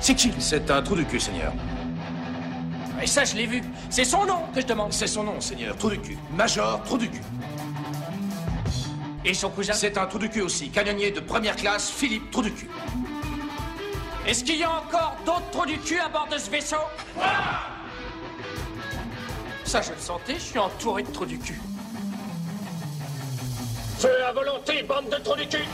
C'est qui C'est un trou du cul, Seigneur. Et ça, je l'ai vu. C'est son nom que je demande. C'est son nom, Seigneur. Trou du cul. Major, trou du cul. Et son cousin C'est un trou du cul aussi. Canonnier de première classe, Philippe, trou du cul. Est-ce qu'il y a encore d'autres trous du cul à bord de ce vaisseau? Ça, je le sentais, je suis entouré de trous du cul. Feu à volonté, bande de trous du cul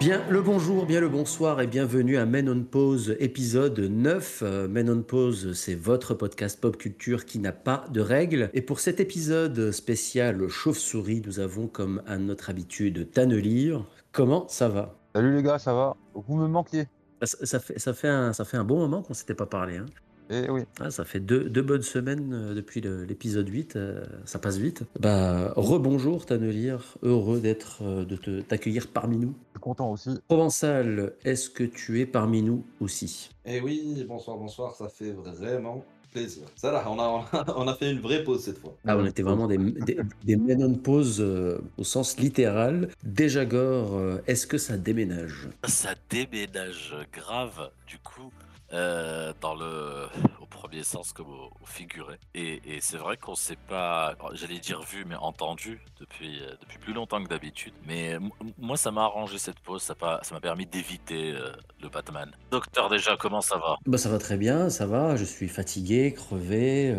Bien le bonjour, bien le bonsoir et bienvenue à Men on Pause épisode 9. Euh, Men on Pause, c'est votre podcast pop culture qui n'a pas de règles. Et pour cet épisode spécial chauve-souris, nous avons comme à notre habitude Tannelir. Comment ça va? Salut les gars, ça va? Vous me manquiez. ça, ça fait, ça, fait un, ça fait un bon moment qu'on s'était pas parlé. Hein. Eh oui. Ah, ça fait deux, deux bonnes semaines euh, depuis l'épisode 8, euh, ça passe vite. Bah, rebonjour Tannelir, heureux d'être, euh, de te- t'accueillir parmi nous. Je suis content aussi. Provençal, est-ce que tu es parmi nous aussi? Eh oui, bonsoir, bonsoir, ça fait vraiment plaisir. Ça là, on a, on a, fait une vraie pause cette fois. Ah, on était vraiment des, des, des men on pause euh, au sens littéral. Déjà Gore, est-ce que ça déménage? Ça déménage grave, du coup, euh, dans le, au premier sens comme au, figuré. Et, c'est vrai qu'on s'est pas, j'allais dire vu, mais entendu depuis, euh, depuis plus longtemps que d'habitude. Mais moi, ça m'a arrangé cette pause, ça m'a permis d'éviter euh, le Batman. Docteur, déjà, comment ça va? Bah, Ça va très bien, ça va. Je suis fatigué, crevé.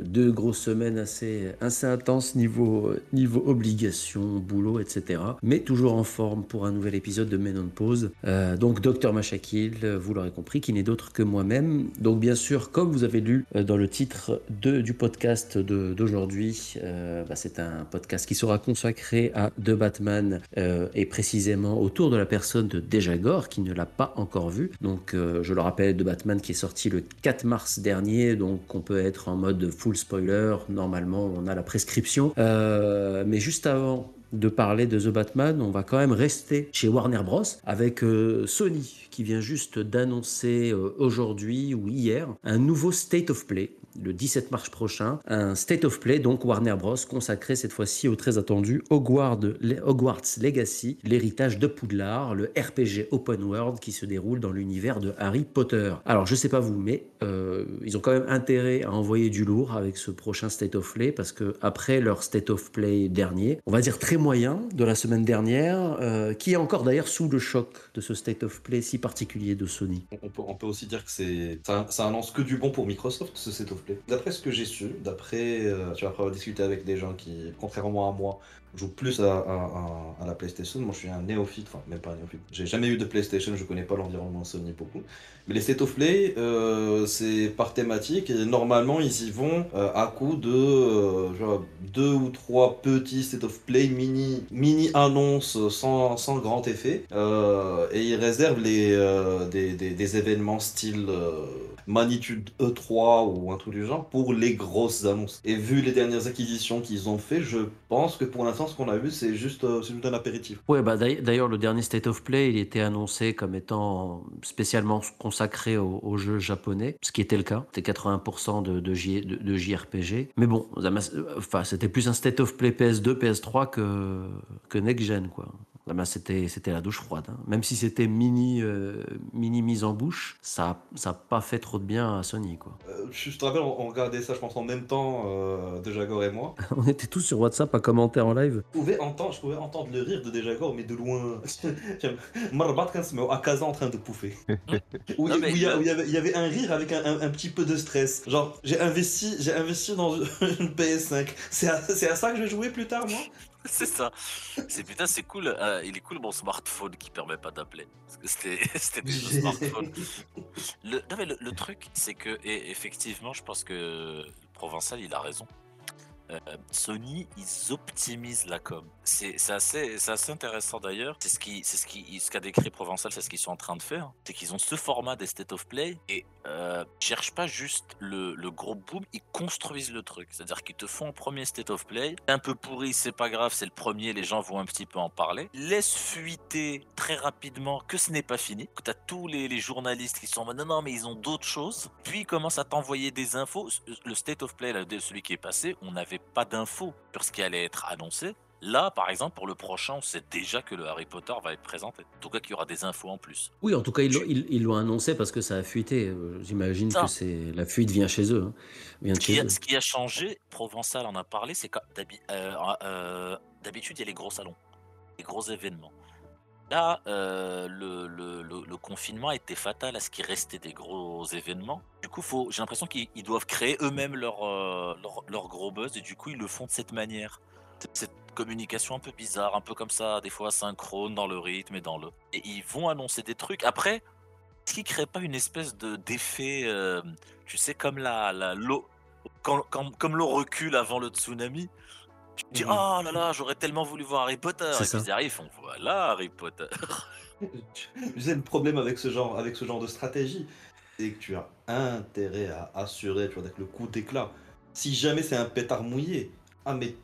deux grosses semaines assez, assez intenses niveau, niveau obligation, boulot, etc. Mais toujours en forme pour un nouvel épisode de Men on Pause. Donc, Docteur Machakil, vous l'aurez compris, qui n'est d'autre que moi-même. Donc, bien sûr, comme vous avez lu euh, dans le titre du podcast d'aujourd'hui, euh, bah, c'est un podcast qui sera consacré à The Batman euh, et précisément autour de la personne de Dejagor qui ne l'a pas encore vu. Donc je le rappelle, The Batman qui est sorti le 4 mars dernier, donc on peut être en mode full spoiler. Normalement, on a la prescription. Mais juste avant de parler de The Batman, on va quand même rester chez Warner Bros. avec Sony qui vient juste d'annoncer euh, aujourd'hui ou hier un nouveau State of Play le 17 mars prochain, un State of Play, donc Warner Bros, consacré cette fois-ci au très attendu Hogwarts, Legacy, l'héritage de Poudlard, le RPG open world qui se déroule dans l'univers de Harry Potter. Alors je sais pas vous, mais euh, ils ont quand même intérêt à envoyer du lourd avec ce prochain State of Play parce que après leur State of Play dernier, on va dire très moyen de la semaine dernière, euh, qui est encore d'ailleurs sous le choc de ce State of Play si particulier de Sony. On peut, aussi dire que c'est ça, ça annonce que du bon pour Microsoft, ce set of. D'après ce que j'ai su, d'après, euh, tu vas après avoir discuté avec des gens qui, contrairement à moi, jouent plus à, la PlayStation. Moi, je suis un néophyte, enfin, même pas un néophyte. J'ai jamais eu de PlayStation, je connais pas l'environnement Sony beaucoup. Mais les State of Play, euh, c'est par thématique et normalement, ils y vont euh, à coup de euh, deux ou trois petits State of Play mini, mini annonces sans, sans grand effet. Et ils réservent les, des, des- événements style magnitude E3 ou un truc du genre pour les grosses annonces. Et vu les dernières acquisitions qu'ils ont fait, je pense que pour l'instant, ce qu'on a vu, c'est juste, euh, juste un apéritif. Ouais, bah d'ailleurs, le dernier State of Play, il était annoncé comme étant spécialement consacré aux, jeux japonais, ce qui était le cas. C'était 80% de, JRPG. Mais bon, enfin, c'était plus un State of Play PS2, PS3 que, que Next Gen, quoi. Ça m'a- C'était, c'était la douche froide. hein. Même si c'était mini, euh, mini mise en bouche, ça n'a pas fait trop de bien à Sony, quoi. Euh, je te rappelle, on, regardait ça, je pense, en même temps, euh, de Jagor et moi. On était tous sur WhatsApp à commenter en live. Je pouvais entendre, je pouvais entendre le rire de Dejagor, mais de loin. Marbat met à casa en train de pouffer. Où, Non, où mais il, y a- le- où il y avait, il y avait un rire avec un, un- un petit peu de stress. Genre, j'ai investi, j'ai investi dans une PS5. C'est à, c'est à ça que je vais jouer plus tard, moi? C'est ça. C'est putain, c'est cool. euh, il est cool mon smartphone qui permet pas d'appeler. Parce que c'était c'était plus le smartphone. Le, non, mais le, le truc, c'est que, et effectivement, je pense que Provençal, il a raison. Euh, Sony, ils optimisent la com. C'est assez, assez intéressant d'ailleurs. C'est ce c'est ce qui, ce qu'a décrit Provençal, c'est ce qu'ils sont en train de faire. C'est qu'ils ont ce format des state of play et euh, cherchent pas juste le, gros boom, ils construisent le truc. C'est-à-dire qu'ils te font un premier state of play, un peu pourri, c'est pas grave, c'est le premier, les gens vont un petit peu en parler. Laisse fuiter très rapidement que ce n'est pas fini, que t'as tous les, journalistes qui sont non non mais ils ont d'autres choses. Puis ils commencent à t'envoyer des infos. Le state of play, là, celui qui est passé, on n'avait pas d'infos sur ce qui allait être annoncé. Là, par exemple, pour le prochain, on sait déjà que le Harry Potter va être présenté. En tout cas, qu'il y aura des infos en plus. Oui, en tout cas, ils l'ont annoncé parce que ça a fuité. Euh, J'imagine que c'est la fuite vient chez eux. hein. Vient qui, a, eux. ce qui a changé, Provençal en a parlé, c'est que euh, euh, d'habitude, il y a les gros salons, les gros événements. Là, euh, le, confinement a été fatal à ce qu'il restait des gros événements. Du coup, faut- j'ai l'impression qu'ils ils doivent créer eux-mêmes leur, euh, leur, leur gros buzz et du coup, ils le font de cette manière. Cette- communication un peu bizarre, un peu comme ça, des fois synchrone dans le rythme et dans le. Et ils vont annoncer des trucs. Après, est-ce qu'ils créent pas une espèce de d'effet, euh, tu sais, comme la la- comme l'eau recule avant le tsunami, tu te dis Mhm. oh là là, j'aurais tellement voulu voir Harry Potter. C'est Et puis ça. ils arrivent, ils font voilà Harry Potter. Tu sais, le problème avec ce genre, avec ce genre de stratégie, c'est que tu as intérêt à assurer, tu vois, avec le coup d'éclat. Si jamais c'est un pétard mouillé, ah mais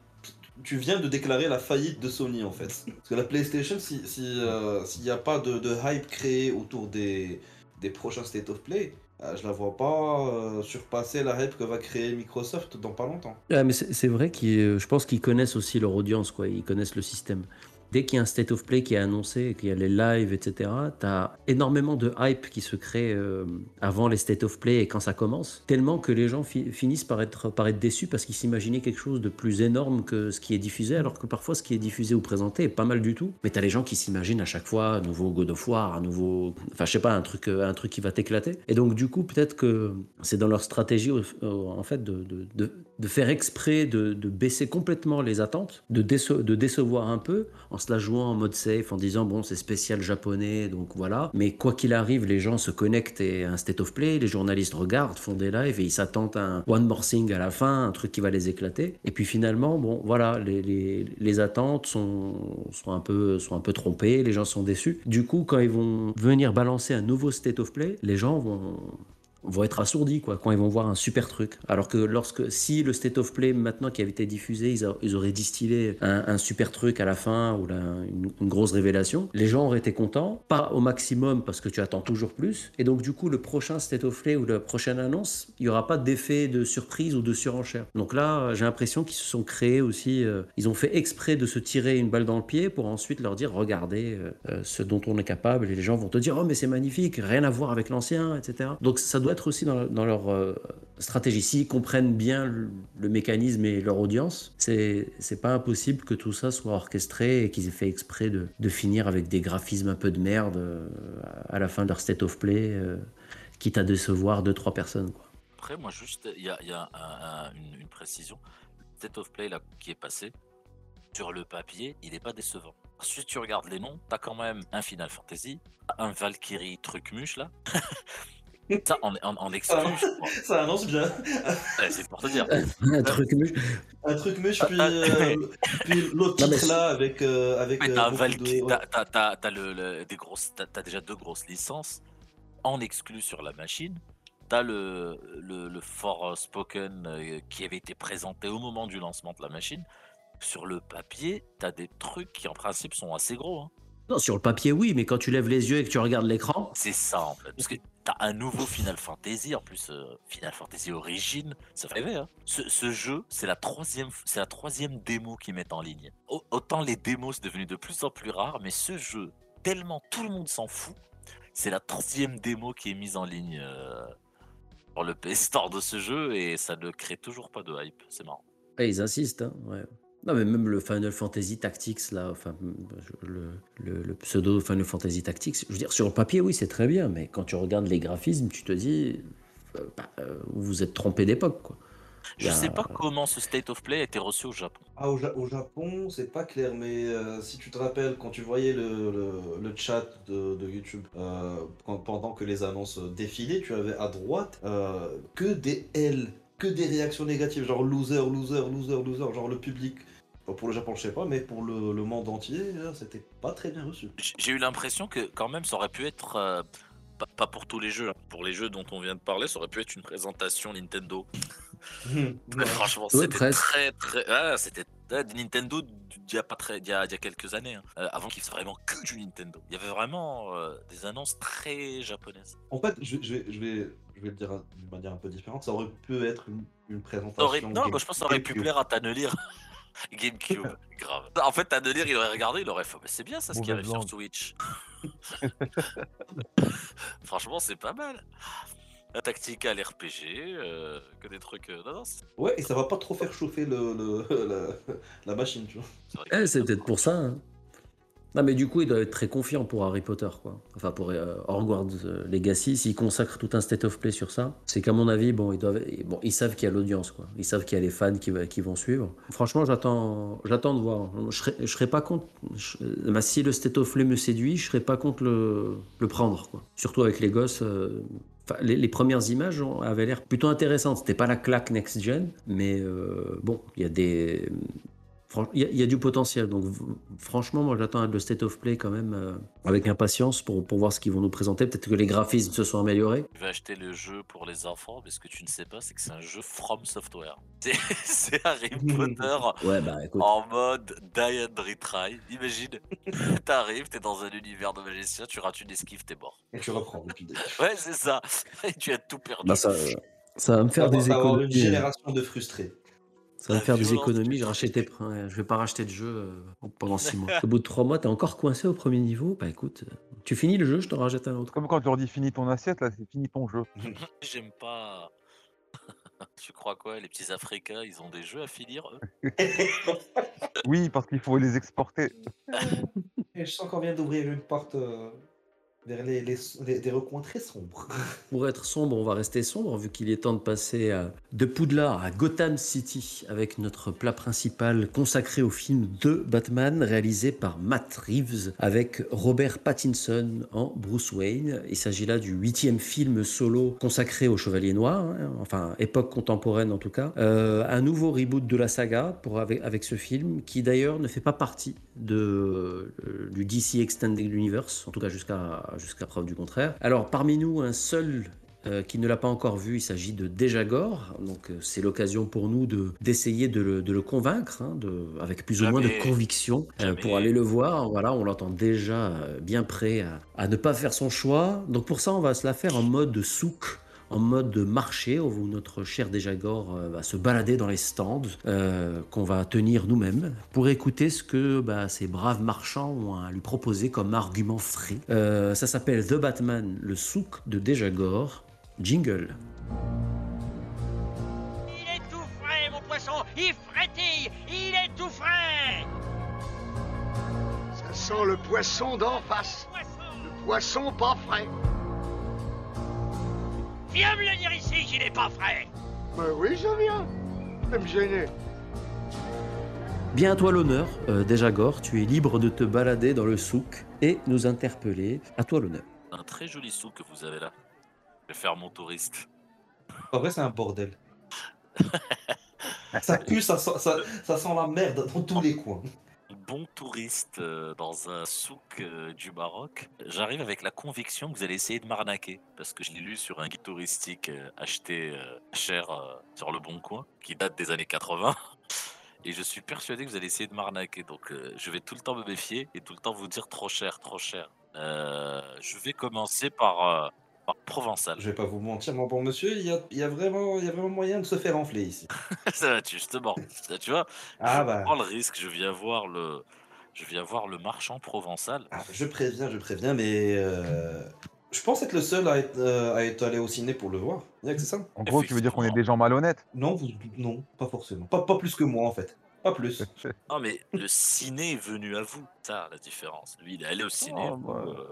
tu viens de déclarer la faillite de Sony en fait. Parce que la PlayStation, si si, euh, s'il n'y a pas de, de hype créé autour des, des prochains State of Play, je la vois pas euh, surpasser la hype que va créer Microsoft dans pas longtemps. Ah, mais c'est vrai que je pense qu'ils connaissent aussi leur audience, quoi. Ils connaissent le système. Dès qu'il y a un state of play qui est annoncé, qu'il y a les lives, etc., tu as énormément de hype qui se crée euh, avant les state of play et quand ça commence, tellement que les gens fi- finissent par être, par être déçus parce qu'ils s'imaginaient quelque chose de plus énorme que ce qui est diffusé, alors que parfois ce qui est diffusé ou présenté est pas mal du tout. Mais tu as les gens qui s'imaginent à chaque fois un nouveau God of War, un nouveau. Enfin, je sais pas, un truc, euh, un truc qui va t'éclater. Et donc, du coup, peut-être que c'est dans leur stratégie, en fait, de, de faire exprès de, de baisser complètement les attentes, de, de décevoir un peu, en se la jouant en mode safe, en disant bon, c'est spécial japonais, donc voilà. Mais quoi qu'il arrive, les gens se connectent et un state of play, les journalistes regardent, font des lives et ils s'attendent à un one more thing à la fin, un truc qui va les éclater. Et puis finalement, bon, voilà, les, les, les attentes sont, sont, un peu, sont un peu trompées, les gens sont déçus. Du coup, quand ils vont venir balancer un nouveau state of play, les gens vont vont être assourdis quoi quand ils vont voir un super truc. Alors que lorsque si le state of play maintenant qui avait été diffusé ils, ils auraient distillé un, super truc à la fin ou une, grosse révélation les gens auraient été contents pas au maximum parce que tu attends toujours plus. Et donc du coup le prochain state of play ou la prochaine annonce il y aura pas d'effet de surprise ou de surenchère. Donc là j'ai l'impression qu'ils se sont créés aussi euh, ils ont fait exprès de se tirer une balle dans le pied pour ensuite leur dire regardez euh, euh, ce dont on est capable. Et les gens vont te dire oh mais c'est magnifique rien à voir avec l'ancien etc donc ça doit être aussi dans, leur euh, stratégie s'ils comprennent bien le, mécanisme et leur audience c'est pas impossible que tout ça soit orchestré et qu'ils aient fait exprès de, de finir avec des graphismes un peu de merde euh, à la fin de leur state of play euh, quitte à décevoir deux trois personnes quoi. Après, moi, juste, il y a, y a un- un- une, précision. State of Play là, qui est passé, sur le papier, il n'est pas décevant. Si tu regardes les noms, t'as quand même un Final Fantasy, un Valkyrie Trucmuche là. Ça, en, en, en exclu, je crois. Ça annonce bien. Ouais, c'est pour te dire. un truc mais- Un truc mûche, puis, Ah, euh, puis l'autre titre là avec, euh, avec Ouais, euh, t'as de- t'as- t'as- t'as- t'as le, le- des grosses, t'as, t'as déjà deux grosses licences en exclu sur la machine. T'as le, le, le For Spoken euh, qui avait été présenté au moment du lancement de la machine. Sur le papier, t'as des trucs qui en principe sont assez gros. hein. non sur le papier oui mais quand tu lèves les yeux et que tu regardes l'écran C'est ça en fait. Parce que t'as un nouveau Final Fantasy, en plus euh, Final Fantasy Origin, ça fait rêver. Hein. Ce, jeu, c'est la troisième, c'est la troisième démo qu'ils mettent en ligne. Au- autant les démos c'est devenu de plus en plus rare, mais ce jeu, tellement tout le monde s'en fout, c'est la troisième démo qui est mise en ligne euh, sur le PS Store de ce jeu et ça ne crée toujours pas de hype. C'est marrant. Ouais, ils insistent, hein, ouais. Non, mais même le Final Fantasy Tactics, là, enfin, le, le- le pseudo Final Fantasy Tactics, je veux dire, sur le papier, oui, c'est très bien, mais quand tu regardes les graphismes, tu te dis, euh, bah, euh, vous vous êtes trompé d'époque, quoi. Je a- sais pas comment ce State of Play a été reçu au Japon. Ah, au, Ja- au Japon, c'est pas clair, mais euh, si tu te rappelles, quand tu voyais le, le- le chat de, de YouTube, euh, quand- pendant que les annonces défilaient, tu avais à droite euh, que des L, que des réactions négatives, genre loser, loser, loser, loser, genre le public. Pour le Japon, je sais pas, mais pour le, le monde entier, c'était pas très bien reçu. J'ai eu l'impression que quand même ça aurait pu être, euh, pas, pas pour tous les jeux, hein, pour les jeux dont on vient de parler, ça aurait pu être une présentation Nintendo. Ouais. Franchement, Ouais, c'était très très... ah, c'était ah, Nintendo d'il y a, pas très, d'il y a, d'il y a quelques années, hein, euh, avant qu'il fasse vraiment que du Nintendo. Il y avait vraiment euh, des annonces très japonaises. En fait, je, je vais, je, vais, je vais le dire d'une manière un peu différente, ça aurait pu être une, présentation. aurait- Non, moi, je pense que ça aurait pu plaire à Tanelire. GameCube, grave. En fait, t'as de lire, il aurait regardé, il aurait fait, mais c'est bien ça ce qui Mauvaise arrive sur langue. Switch. Franchement, c'est pas mal. La tactica, l'RPG, euh, que des trucs. euh, Non, non, c'est Ouais, et ça va pas trop faire chauffer le, le- la, la machine, tu vois. Eh, c'est peut-être pour ça. hein. Non, mais du coup, il doit être très confiant pour Harry Potter, quoi. Enfin, pour euh, Hogwarts euh, Legacy, s'ils consacrent tout un state of play sur ça, c'est qu'à mon avis, bon, ils savent qu'il y a l'audience, quoi. Ils savent qu'il y a les fans qui, vont suivre. Franchement, j'attends, j'attends de voir. Je serais, serais pas contre. bah, si le state of play me séduit, je serais pas contre le, prendre, quoi. Surtout avec les gosses. euh, les, premières images avaient l'air plutôt intéressantes. C'était pas la claque next-gen, mais euh, bon, il y a des. Il y, a- il y a du potentiel, donc franchement, moi j'attends le state of play quand même euh, avec impatience pour, pour voir ce qu'ils vont nous présenter. Peut-être que les graphismes se sont améliorés. Tu vas acheter le jeu pour les enfants, mais ce que tu ne sais pas, c'est que c'est un jeu From Software. C'est- Harry Potter Ouais, bah en mode Die and Retry. Imagine, t'arrives, t'es dans un univers de magicien, tu rates une esquive, t'es mort. Et tu reprends. Ouais, c'est ça. Et tu as tout perdu. Bah, ça, ça va me faire Ça va des avoir une économies. euh, génération de frustrés. Ça va La faire des violence économies. du Je, truc. rachetais, ouais, je vais pas racheter de jeu euh, pendant six mois. Au bout de trois mois, t'es encore coincé au premier niveau? Bah écoute, euh, tu finis le jeu, je te rachète un autre. Comme quand tu leur dis finis ton assiette, là, c'est fini ton jeu. J'aime pas. tu crois quoi? Les petits Africains, ils ont des jeux à finir, eux? Oui, parce qu'il faut les exporter. Et je sens qu'on vient d'ouvrir une porte euh, vers les, des recoins très sombres. Pour être sombre, on va rester sombre vu qu'il est temps de passer de Poudlard à Gotham City avec notre plat principal consacré au film de Batman réalisé par Matt Reeves avec Robert Pattinson en Bruce Wayne. Il s'agit là du huitième film solo consacré au Chevalier Noir, hein, enfin époque contemporaine en tout cas. Euh, un nouveau reboot de la saga pour, avec, avec ce film qui d'ailleurs ne fait pas partie de, euh, du DC Extended Universe, en tout cas jusqu'à jusqu'à preuve du contraire. Alors parmi nous, un seul euh, qui ne l'a pas encore vu, il s'agit de Dejagor. Donc euh, c'est l'occasion pour nous de d'essayer de, le, de le convaincre, hein, de, avec plus ou moins de conviction, euh, Jamais. pour aller le voir. Voilà, on l'entend déjà bien prêt à, à ne pas faire son choix. Donc pour ça, on va se la faire en mode souk en mode de marché où notre cher Dejagor euh, va se balader dans les stands euh, qu'on va tenir nous-mêmes pour écouter ce que bah, ces braves marchands ont à lui proposer comme argument frais. Euh, ça s'appelle The Batman, le souk de Dejagor. Jingle. Il est tout frais, mon poisson Il frétille Il est tout frais Ça sent le poisson d'en face. Poisson Le poisson pas frais. Viens me le dire ici qu'il est pas frais Ben oui, je viens. Ça me gêner. Bien à toi l'honneur, euh, Dejagor, tu es libre de te balader dans le souk et nous interpeller. À toi l'honneur. Un très joli sou que vous avez là. Je vais faire mon touriste. En vrai, c'est un bordel. ça pue, ça sent, ça, ça sent la merde dans tous les coins. Bon touriste euh, dans un souk euh, du Maroc, j'arrive avec la conviction que vous allez essayer de m'arnaquer. Parce que je l'ai lu sur un guide touristique euh, acheté cher sur le Bon Coin, qui date des années 80. Et je suis persuadé que vous allez essayer de m'arnaquer. Donc je vais tout le temps me méfier et tout le temps vous dire trop cher, trop cher. Je vais commencer par Provençal. Je vais pas vous mentir, mon bon monsieur, il y a, y a vraiment, il y a vraiment moyen de se faire enfler ici. Ça, justement, Ça, tu vois, Ah je bah, prends le risque, je viens voir le, je viens voir le marchand provençal. ah, je préviens, je préviens, mais euh, je pense être le seul à être, euh, à être allé au ciné pour le voir. Y'a que c'est ça En gros, tu veux dire qu'on est des gens malhonnêtes? Non, vous, non, pas forcément. Pas, pas plus que moi en fait. Pas plus. Non, mais le ciné est venu à vous. Ça, la différence. Lui, il est allé au ciné. Oh, vous, bah. euh,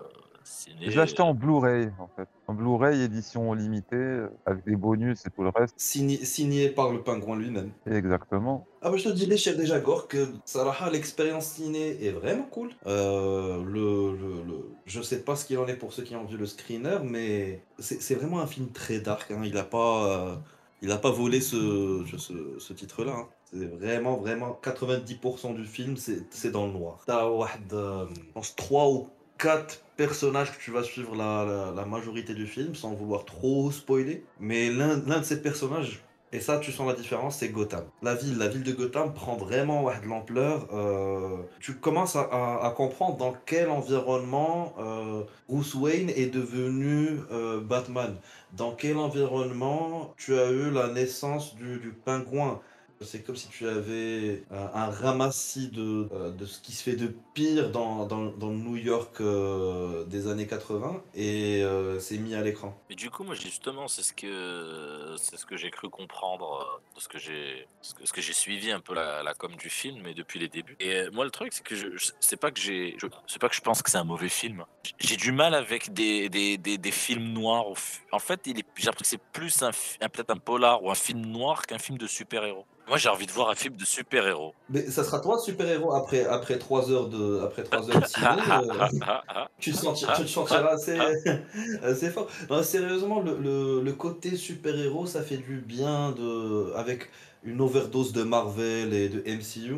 Ciné... Je l'ai acheté en Blu-ray, en fait. En Blu-ray, édition limitée, avec des bonus et tout le reste. Signé, par le pingouin lui-même. Exactement. Ah bah je te dis, les chefs déjà Gore, que Sarah, l'expérience ciné est vraiment cool. Euh, le, le, le, je sais pas ce qu'il en est pour ceux qui ont vu le screener, mais c'est vraiment un film très dark. Hein. Il n'a pas... Euh, pas volé ce, ce, ce titre-là. Hein. C'est vraiment, vraiment 90% du film, c'est dans le noir. T'as, euh, je pense, 3 ou quatre personnages que tu vas suivre la, majorité du film, sans vouloir trop spoiler. Mais l'un de ces personnages, et ça, tu sens la différence, c'est Gotham. La ville, la ville de Gotham prend vraiment de l'ampleur. euh, tu commences à comprendre dans quel environnement euh, Bruce Wayne est devenu euh, Batman. Dans quel environnement tu as eu la naissance du, du pingouin. C'est comme si tu avais un, un ramassis de, euh, de ce qui se fait de pire dans, dans, le New York euh, des années 80 et euh, c'est mis à l'écran. Mais du coup, moi, justement, c'est ce que c'est ce que j'ai cru comprendre euh, de ce que j'ai ce que, que j'ai suivi un peu la, la com du film, mais depuis les débuts. Et euh, moi, le truc, c'est que c'est pas que j'ai, c'est pas que je pense que c'est un mauvais film. J'ai du mal avec des, des, des, films noirs. En fait, j'ai l'impression que c'est plus un, un- peut-être un polar ou un film noir qu'un film de super-héros. Moi, j'ai envie de voir un film de super-héros. Mais ça sera toi super-héros après, après 3 heures de, après trois heures de ciné. euh, tu, te sentiras, tu te sentiras assez, assez fort. Non, sérieusement, le, le, le côté super-héros, ça fait du bien de, avec une overdose de Marvel et de MCU.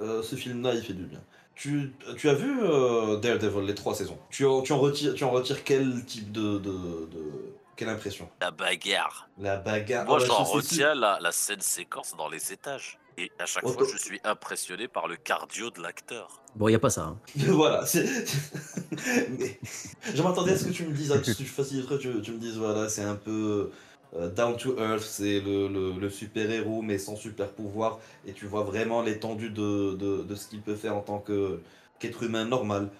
euh, ce film-là, il fait du bien. Tu, tu as vu euh, Daredevil, les trois saisons? Tu en, tu, en retires, tu en retires quel type de, de, de- Quelle impression La bagarre. La bagarre. Moi, Ah bah, j'en retiens la, la scène séquence dans les étages. Et à chaque fois, je suis impressionné par le cardio de l'acteur. Bon, il n'y a pas ça. hein. voilà. Mais je m'attendais à ce que tu me dises, à ce que tu fasses tu, tu me dises, voilà, c'est un peu euh, down to earth, c'est le, le, le super-héros mais sans super pouvoir, et tu vois vraiment l'étendue de, de, de ce qu'il peut faire en tant qu'être humain normal.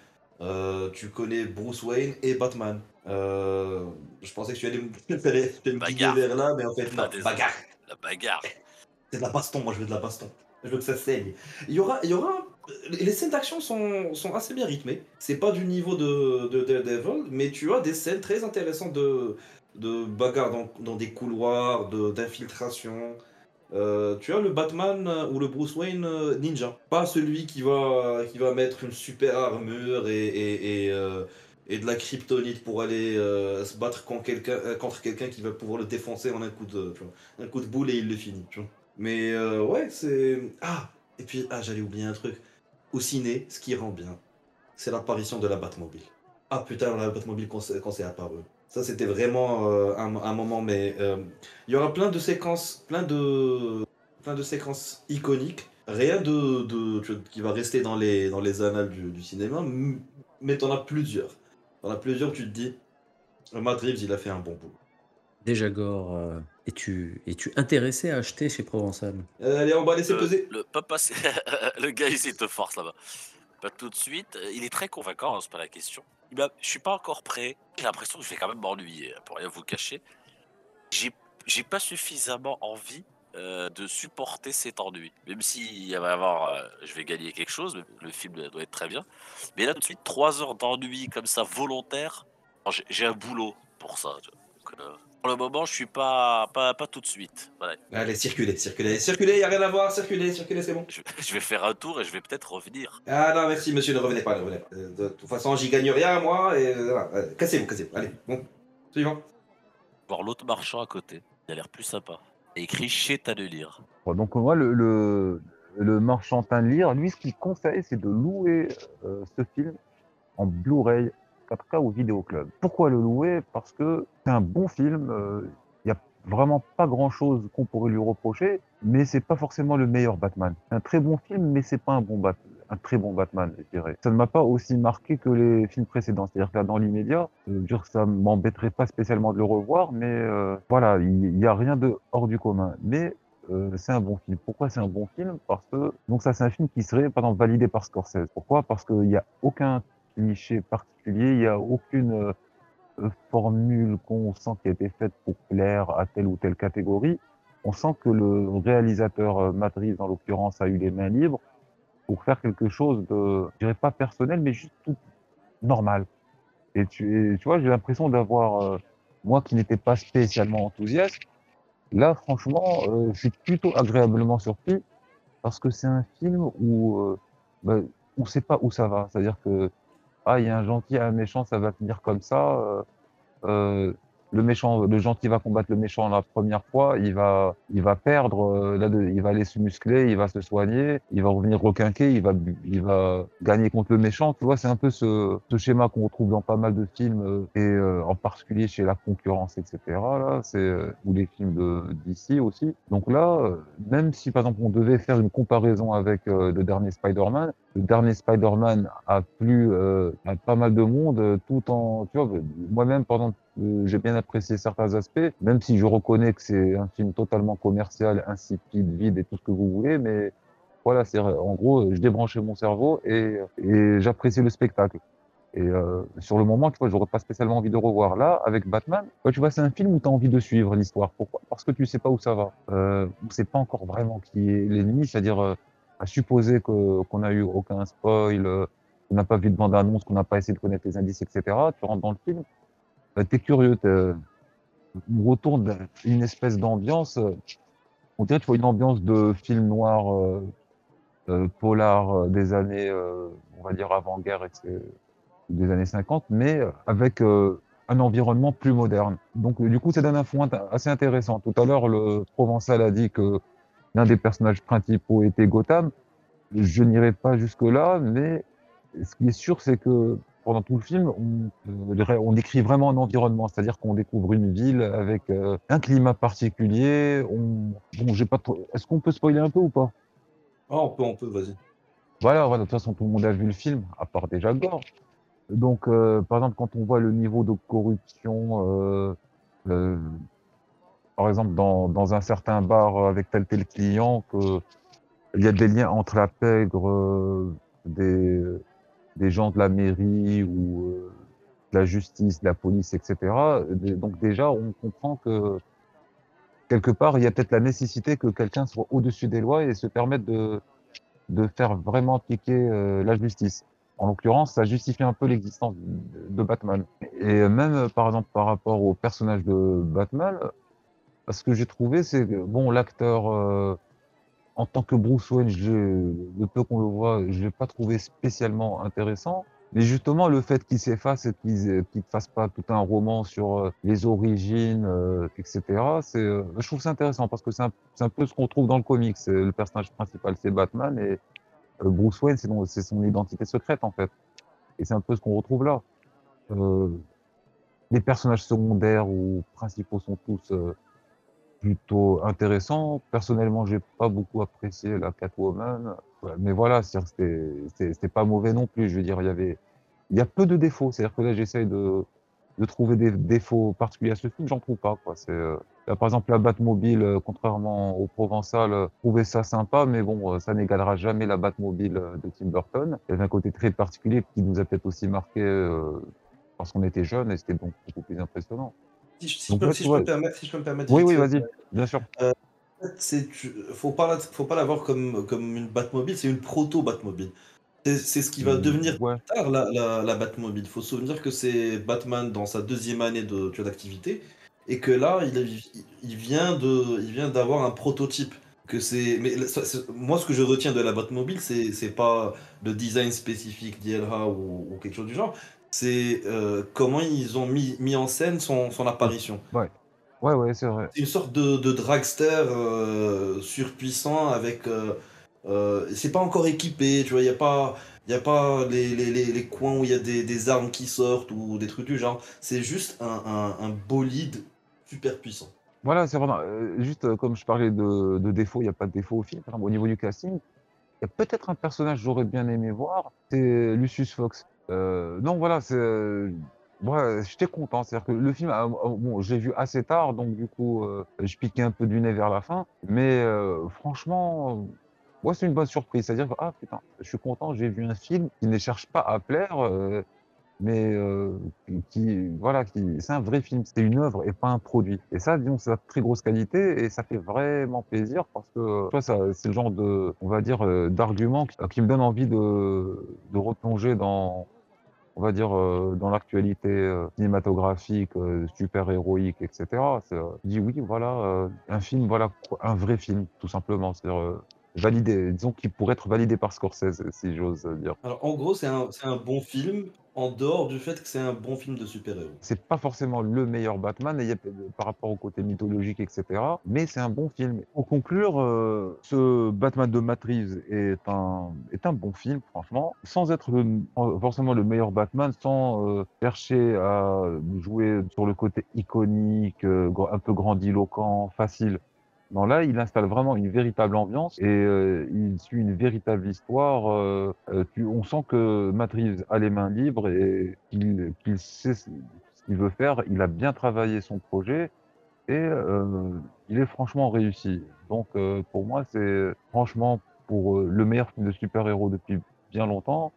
Euh, tu connais Bruce Wayne et Batman. Euh, je pensais que tu allais me, Bagarre. vers là, mais en fait, non, Ah, désolé. bagarre. La bagarre. C'est de la baston, moi je veux de la baston. Je veux que ça saigne. Il y aura, il y aura, les scènes d'action sont, sont assez bien rythmées. C'est pas du niveau de, de Daredevil, mais tu as des scènes très intéressantes de, de bagarre dans, dans des couloirs, de- d'infiltration. Euh, tu as le Batman euh, ou le Bruce Wayne euh, ninja. Pas celui qui va, qui va mettre une super armure et, et, et, euh, et de la kryptonite pour aller euh, se battre contre quelqu'un euh, contre quelqu'un qui va pouvoir le défoncer en un coup de, un coup de boule et il le finit. Mais euh, ouais, c'est. Ah Et puis, ah, j'allais oublier un truc. Au ciné, ce qui rend bien, c'est l'apparition de la Batmobile. Ah putain, la Batmobile quand c'est apparu. Ça, c'était vraiment un, moment, mais il y aura plein de séquences, plein de, plein de séquences iconiques. Rien de, de qui va rester dans les, dans les annales du, cinéma, mais t'en as plusieurs. T'en as plusieurs tu te dis, Matt Reeves, il a fait un bon boulot. Déjà, Gore, euh, es-tu es-tu intéressé à acheter chez Provençal? Euh, allez, on va laisser Le, peser. le, pas passer- le gars, il te force là-bas. Pas tout de suite. Euh, Il est très convaincant, hein, c'est pas la question. Il Je suis pas encore prêt. J'ai l'impression que je vais quand même m'ennuyer, hein, pour rien vous cacher. J'ai j'ai pas suffisamment envie euh, de supporter cet ennui. Même si il va y avoir, euh, je vais gagner quelque chose, le, film doit être très bien. Mais là, tout de suite, trois heures d'ennui comme ça, volontaire, j'ai- un boulot pour ça. Donc, euh, pour le moment, je suis pas, pas, pas tout de suite. Voilà. Allez, circulez, circulez, circulez, y a rien à voir, circulez, circulez, c'est bon. Je, je vais faire un tour et je vais peut-être revenir. Ah non, merci monsieur, ne revenez pas, ne revenez pas. De toute façon, j'y gagne rien, moi, et Cassez-vous, cassez-vous. Allez, bon, suivant. Voir l'autre marchand à côté. Il a l'air plus sympa. Écrit chez de lire. Donc moi, le, le, le marchantin de lire, lui, ce qu'il conseille, c'est de louer euh, ce film en Blu-ray, 4K ou vidéo club. Pourquoi le louer? Parce que c'est un bon film. euh, Il n'y a vraiment pas grand-chose qu'on pourrait lui reprocher, mais c'est pas forcément le meilleur Batman. C'est un très bon film, mais c'est pas un bon Bat- un très bon Batman, je dirais. Ça ne m'a pas aussi marqué que les films précédents. C'est-à-dire que là, dans l'immédiat, euh, dire ça m'embêterait pas spécialement de le revoir, mais euh, voilà, il n'y a rien de hors du commun. Mais euh, c'est un bon film. Pourquoi c'est un bon film? Parce que donc ça c'est un film qui serait par validé par Scorsese. Pourquoi? Parce qu'il n'y a aucun cliché particulier, il n'y a aucune formule qu'on sent qui a été faite pour plaire à telle ou telle catégorie. On sent que le réalisateur Reeves, en l'occurrence, a eu les mains libres pour faire quelque chose de, je dirais pas personnel, mais juste tout normal. Et tu, vois, j'ai l'impression d'avoir, euh, moi qui n'étais pas spécialement enthousiaste, Là, franchement, euh, je suis plutôt agréablement surpris parce que c'est un film où euh, bah, on sait pas où ça va. C'est-à-dire que ah, il y a un gentil, un méchant, ça va finir comme ça. euh, le méchant, le gentil va combattre le méchant la première fois, il va, il va perdre, euh, là, il va aller se muscler, il va se soigner, il va revenir requinquer, il va, il va gagner contre le méchant. Tu vois, c'est un peu ce, ce schéma qu'on retrouve dans pas mal de films euh, et euh, en particulier chez la concurrence, etc. Là, c'est euh, ou les films de d'ici aussi. Donc là, même si par exemple on devait faire une comparaison avec le dernier Spider-Man, le dernier Spider-Man a plu à pas mal de monde, tout en, tu vois, moi-même pendant J'ai bien apprécié certains aspects, même si je reconnais que c'est un film totalement commercial, insipide, vide et tout ce que vous voulez, mais voilà, c'est en gros, je débranchais mon cerveau et, et j'appréciais le spectacle. Et euh, sur le moment, tu vois, j'aurais pas spécialement envie de revoir. Là, avec Batman, ouais, tu vois, c'est un film où tu as envie de suivre l'histoire. Pourquoi? Parce que tu sais pas où ça va. Euh, on sait pas encore vraiment qui est l'ennemi, c'est-à-dire euh, à supposer qu'on a eu aucun spoil, euh, qu'on n'a pas vu de bande-annonce, qu'on n'a pas essayé de connaître les indices, etc. Tu rentres dans le film, euh, tu es curieux. t'es- On retourne une espèce d'ambiance. euh, On dirait, tu vois, une ambiance de film noir euh, euh, polar euh, des années, euh, on va dire avant-guerre, etc des années 50, mais euh, avec euh, un environnement plus moderne. Donc, euh, du coup, ça donne un fond assez intéressant. Tout à l'heure, le Provençal a dit que l'un des personnages principaux était Gotham. Je n'irai pas jusque-là, mais ce qui est sûr, c'est que pendant tout le film, on, euh, on décrit vraiment un environnement, c'est-à-dire qu'on découvre une ville avec euh, un climat particulier. On, bon, j'ai pas trop... Est-ce qu'on peut spoiler un peu ou pas? Ah, on peut, on peut, vas-y. voilà, voilà, de toute façon, tout le monde a vu le film, à part déjà Gore. Donc, euh, par exemple, quand on voit le niveau de corruption, euh, par exemple, dans, dans un certain bar avec tel tel client, que il y a des liens entre la pègre des, des gens de la mairie ou euh, de la justice, de la police, etc. Donc déjà, on comprend que quelque part, il y a peut-être la nécessité que quelqu'un soit au-dessus des lois et se permette de, faire vraiment appliquer euh, la justice. En l'occurrence, ça justifie un peu l'existence de Batman. Et même, euh, par exemple, par rapport au personnage de Batman, ce que j'ai trouvé, c'est bon, l'acteur, en tant que Bruce Wayne, je, le peu qu'on le voit, je l'ai pas trouvé spécialement intéressant. Mais justement, le fait qu'il s'efface et qu'il ne fasse pas tout un roman sur euh, les origines, euh, etc., euh, je trouve ça intéressant parce que c'est un, peu ce qu'on trouve dans le comics. Le personnage principal, c'est Batman et euh, Bruce Wayne, c'est son, identité secrète, en fait. Et c'est un peu ce qu'on retrouve là. Euh, les personnages secondaires ou principaux sont tous euh, plutôt intéressants. Personnellement, j'ai pas beaucoup apprécié la Catwoman. Mais voilà, c'était- pas mauvais non plus. Je veux dire, il y avait, il y a peu de défauts. C'est-à-dire que là, j'essaye de, trouver des défauts particuliers à ce film, j'en trouve pas, quoi. Euh, par exemple, la Batmobile, euh, contrairement au Provençal, euh, je trouvais ça sympa, mais bon, ça n'égalera jamais la Batmobile de Tim Burton. Il y avait un côté très particulier qui nous a peut-être aussi marqué parce qu'on était jeunes et c'était donc beaucoup plus impressionnant. Si, je- si Donc je peux, si je me permettre, si je peux me permettre. Oui, oui, vas-y, bien sûr. Fait, c'est faut pas faut pas la voir comme comme une Batmobile, c'est une proto Batmobile. C'est c'est ce qui va Mm, devenir ouais. plus tard la, la, la Batmobile. Il faut se souvenir que c'est Batman dans sa deuxième année de tu vois, d'activité et que là il, vient de il vient d'avoir un prototype que c'est mais ça- c'est- moi ce que je retiens de la Batmobile c'est c'est pas le design spécifique d'ILH ou, ou quelque chose du genre c'est euh, comment ils ont mis, mis en scène son, son apparition Ouais, ouais, c'est vrai. c'est une sorte de, de dragster euh, surpuissant avec. euh, c'est pas encore équipé, tu vois, il n'y a pas, y a pas les, les, les, les coins où il y a des, des armes qui sortent ou des trucs du genre. C'est juste un, un, un bolide super puissant. Voilà, c'est vraiment, juste comme je parlais de, de défauts, il n'y a pas de défaut au film. Par exemple, au niveau du casting, il y a peut-être un personnage que j'aurais bien aimé voir, c'est Lucius Fox. Euh, non, voilà, c'est. euh, ouais, j'étais content. C'est-à-dire que le film, bon, je l'ai vu assez tard, donc du coup, euh, je piquais un peu du nez vers la fin. Mais euh, franchement, ouais, c'est une bonne surprise. C'est-à-dire que, ah putain, je suis content, j'ai vu un film qui ne cherche pas à plaire. mais qui- voilà, qui, c'est un vrai film, c'est une œuvre et pas un produit. Et ça, disons, c'est de très grosse qualité et ça fait vraiment plaisir parce que, tu vois, ça, c'est le genre de, on va dire, d'argument qui, qui me donne envie de, de replonger dans, on va dire, euh, dans l'actualité euh, cinématographique, euh, super héroïque, etc. Je dis oui, voilà, un film, voilà, un vrai film, tout simplement. C'est-à-dire, validé, disons qu'il pourrait être validé par Scorsese, si j'ose dire. Alors en gros, c'est un, c'est un bon film en dehors du fait que c'est un bon film de super-héros. c'est pas forcément le meilleur Batman et par rapport au côté mythologique, etc. Mais c'est un bon film. Pour conclure, euh, ce Batman de Matt Reeves est un, est un bon film, franchement, sans être le- forcément le meilleur Batman, sans euh, chercher à jouer sur le côté iconique, euh, un peu grandiloquent, facile. Non, là, il installe vraiment une véritable ambiance et euh, il suit une véritable histoire. euh, euh, on sent que Matt Reeves a les mains libres et qu'il sait ce qu'il veut faire. Il a bien travaillé son projet et il est franchement réussi. Donc pour moi, c'est franchement pour le meilleur film de super-héros depuis bien longtemps.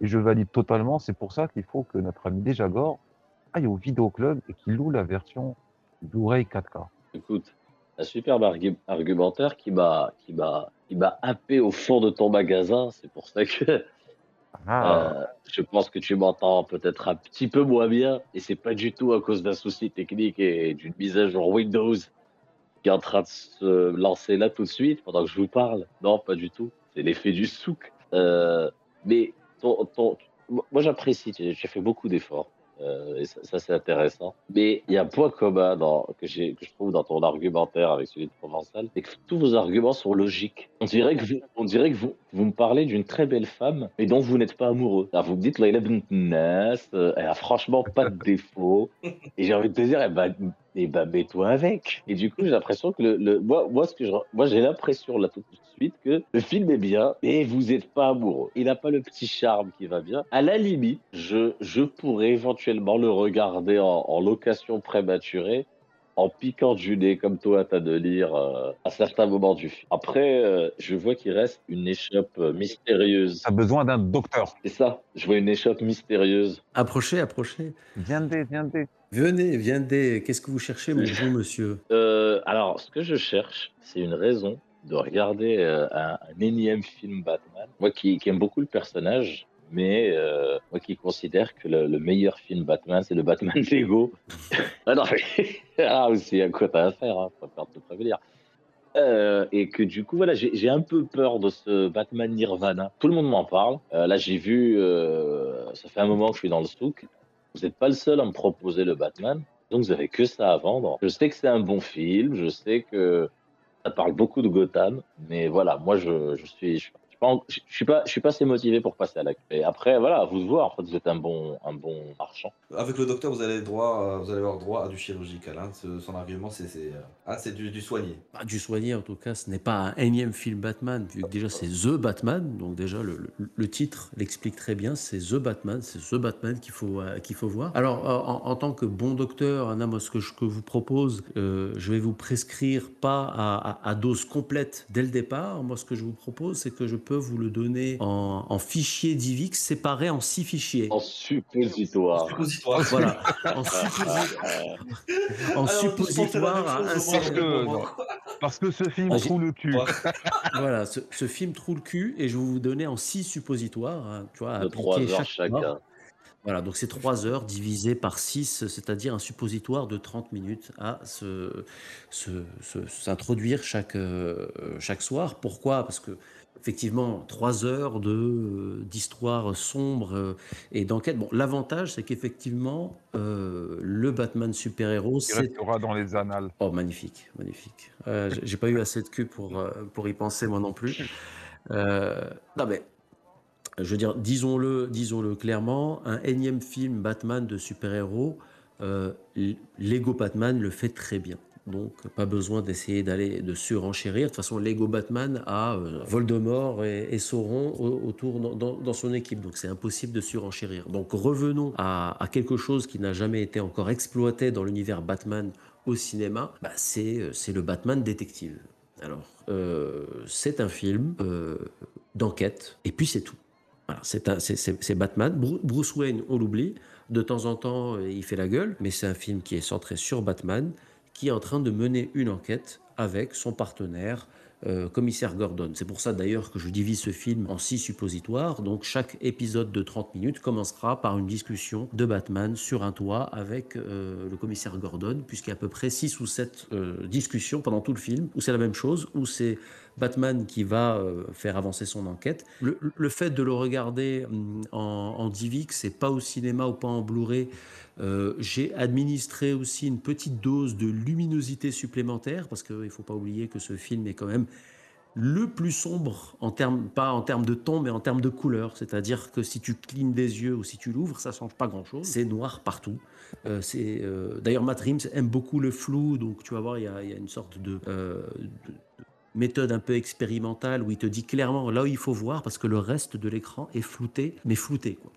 Et je valide totalement. C'est pour ça qu'il faut que notre ami Dejagor aille au vidéoclub et qu'il loue la version Blu-ray 4K. Écoute, un superbe argu- argumentaire qui m'a qui m'a qui m'a happé au fond de ton magasin. C'est pour ça que Ah, euh, je pense que tu m'entends peut-être un petit peu moins bien et c'est pas du tout à cause d'un souci technique et d'une mise à jour Windows qui est en train de se lancer là tout de suite pendant que je vous parle. Non, pas du tout. C'est l'effet du souk. Euh, mais ton, ton, moi j'apprécie. Tu, tu as fait beaucoup d'efforts. Euh, et ça, c'est intéressant. Mais il y a un point commun que, je trouve dans ton argumentaire avec celui de Provençal, c'est que tous vos arguments sont logiques. On dirait que vous, me parlez d'une très belle femme, mais dont vous n'êtes pas amoureux. Alors vous me dites, Laila bint Nas, euh, elle a franchement pas de défaut. Et j'ai envie de te dire, eh ben, eh ben, mets-toi avec. Et du coup, j'ai l'impression que le, le moi, moi, ce que je, moi, j'ai l'impression là tout de suite que le film est bien, mais vous n'êtes pas amoureux. Il n'a pas le petit charme qui va bien. À la limite, je, je pourrais éventuellement le regarder en location prématurée en piquant du nez comme toi t'as de lire euh, à certains moments du film. Après, euh, je vois qu'il reste une échoppe mystérieuse. T'as besoin d'un docteur. C'est ça, je vois une échoppe mystérieuse. Approchez, approchez. Viendez, viendez. Venez, viendez. Qu'est-ce que vous cherchez, mon bon monsieur? Euh, alors, ce que je cherche, c'est une raison de regarder euh, un, un énième film Batman. Moi qui, qui aime beaucoup le personnage, mais euh, moi qui considère que le, le meilleur film Batman, c'est le Batman Lego. ah non, mais ah, aussi, à quoi t'as à faire, hein, pas te prévenir. Euh, et que du coup, voilà, j'ai un peu peur de ce Batman Nirvana. Tout le monde m'en parle. Euh, là, j'ai vu, ça fait un moment que je suis dans le souk. Vous n'êtes pas le seul à me proposer le Batman. Donc, vous avez que ça à vendre. Je sais que c'est un bon film. Je sais que ça parle beaucoup de Gotham. Mais voilà, moi, je, suis. Je suis pas, je suis pas assez motivé pour passer à la. Et après, voilà, à vous de voir. En fait, vous êtes un bon, un bon marchand. Avec le docteur, vous allez, droit, euh, vous allez avoir droit à du chirurgical. hein. Son argument, c'est c'est, ah, c'est du, du soigné. Bah, Du soigné, en tout cas, ce n'est pas un énième film Batman, vu que déjà c'est The Batman, donc déjà le, le- le titre l'explique très bien, c'est The Batman, c'est The Batman qu'il faut, euh, qu'il faut voir. Alors, en, en tant que bon docteur, Anna, moi, ce que je que vous propose, euh, je vais vous prescrire pas à, à- à dose complète dès le départ. Moi, ce que je vous propose, c'est que je peux vous le donner en, en fichier DivX séparé en six fichiers. En suppositoire. Suppositoire. Voilà, en, en suppositoire à chose, Parce que, au moment. non, parce que ce film Ah, trouve le cul. Voilà, ce, ce film trou le cul et je vais vous donner en six suppositoires, hein, tu vois, De appliquer trois heures chaque chacun. soir. Voilà, donc c'est trois heures divisées par six, c'est-à-dire un suppositoire de 30 minutes à se, se- se- s'introduire chaque, euh, chaque soir. Pourquoi? Parce que effectivement, trois heures de, euh, d'histoire sombre euh, et d'enquête. Bon, l'avantage, c'est qu'effectivement, euh, le Batman super-héros, Il restera dans les annales. Oh, magnifique, magnifique. Euh, j'ai- pas eu assez de cul pour, pour y penser, moi non plus. Euh, non, mais, je veux dire, disons-le disons-le clairement, un énième film Batman de super-héros, euh, Lego Batman le fait très bien. Donc, pas besoin d'essayer d'aller de surenchérir. De toute façon, Lego Batman a euh, Voldemort et, Sauron au- autour dans, son équipe. Donc, c'est impossible de surenchérir. Donc, revenons à, quelque chose qui n'a jamais été encore exploité dans l'univers Batman au cinéma. Bah, c'est euh, c'est le Batman détective. Alors, euh, c'est un film d'enquête, et puis c'est tout. Voilà, c'est Batman. Bru- Bruce Wayne, on l'oublie. De temps en temps, il fait la gueule, mais c'est un film qui est centré sur Batman, qui est en train de mener une enquête avec son partenaire, euh, commissaire Gordon. C'est pour ça d'ailleurs que je divise ce film en six suppositoires. Donc chaque épisode de 30 minutes commencera par une discussion de Batman sur un toit avec euh, le commissaire Gordon, puisqu'il y a à peu près 6 ou 7 discussions pendant tout le film, où c'est la même chose, où c'est Batman qui va euh, faire avancer son enquête. Le, le fait de le regarder hum, en, en DivX et pas au cinéma ou pas en Blu-ray, euh, j'ai administré aussi une petite dose de luminosité supplémentaire parce qu'il ne faut pas oublier que ce film est quand même le plus sombre en termes pas en termes de ton mais en termes de couleur. C'est-à-dire que si tu clignes des yeux ou si tu l'ouvres ça change pas grand-chose. C'est noir partout. Euh, c'est euh, d'ailleurs Matt Reeves aime beaucoup le flou donc tu vas voir il y a, il y a une sorte euh, de méthode un peu expérimentale où il te dit clairement là où il faut voir parce que le reste de l'écran est flouté mais flouté quoi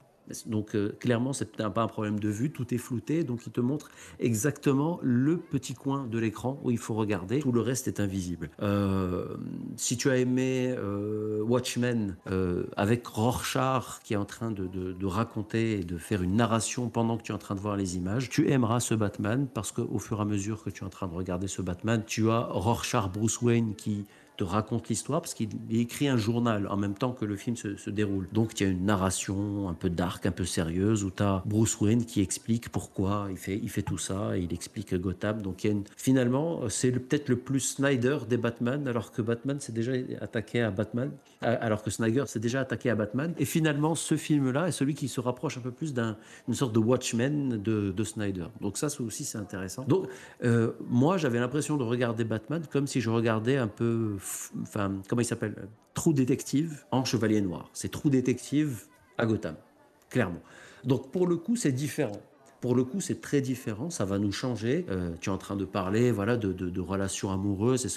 Donc euh, clairement, c'est pas un problème de vue, tout est flouté, donc il te montre exactement le petit coin de l'écran où il faut regarder, tout le reste est invisible. Euh, si tu as aimé euh, Watchmen euh, avec Rorschach qui est en train de, de- de raconter et de faire une narration pendant que tu es en train de voir les images, tu aimeras ce Batman parce qu'au fur et à mesure que tu es en train de regarder ce Batman, tu as Rorschach Bruce Wayne qui te raconte l'histoire parce qu'il il écrit un journal en même temps que le film se, déroule. Donc il y a une narration un peu dark, un peu sérieuse où tu as Bruce Wayne qui explique pourquoi il fait, il fait tout ça et il explique Gotham. Donc y a une... finalement, c'est peut-être le plus Snyder des Batman alors que Batman s'est déjà attaqué à Batman, euh, alors que Snyder s'est déjà attaqué à Batman. Et finalement, ce film-là est celui qui se rapproche un peu plus d'une sorte de Watchmen de, de Snyder. Donc ça aussi c'est intéressant. Donc euh, moi, j'avais l'impression de regarder Batman comme si je regardais un peu, enfin, comment il s'appelle euh, Trou Détective en Chevalier Noir. C'est Trou Détective à Gotham, clairement. Donc pour le coup, c'est différent. Pour le coup, c'est très différent, ça va nous changer. Euh, tu es en train de parler voilà, de, relations amoureuses.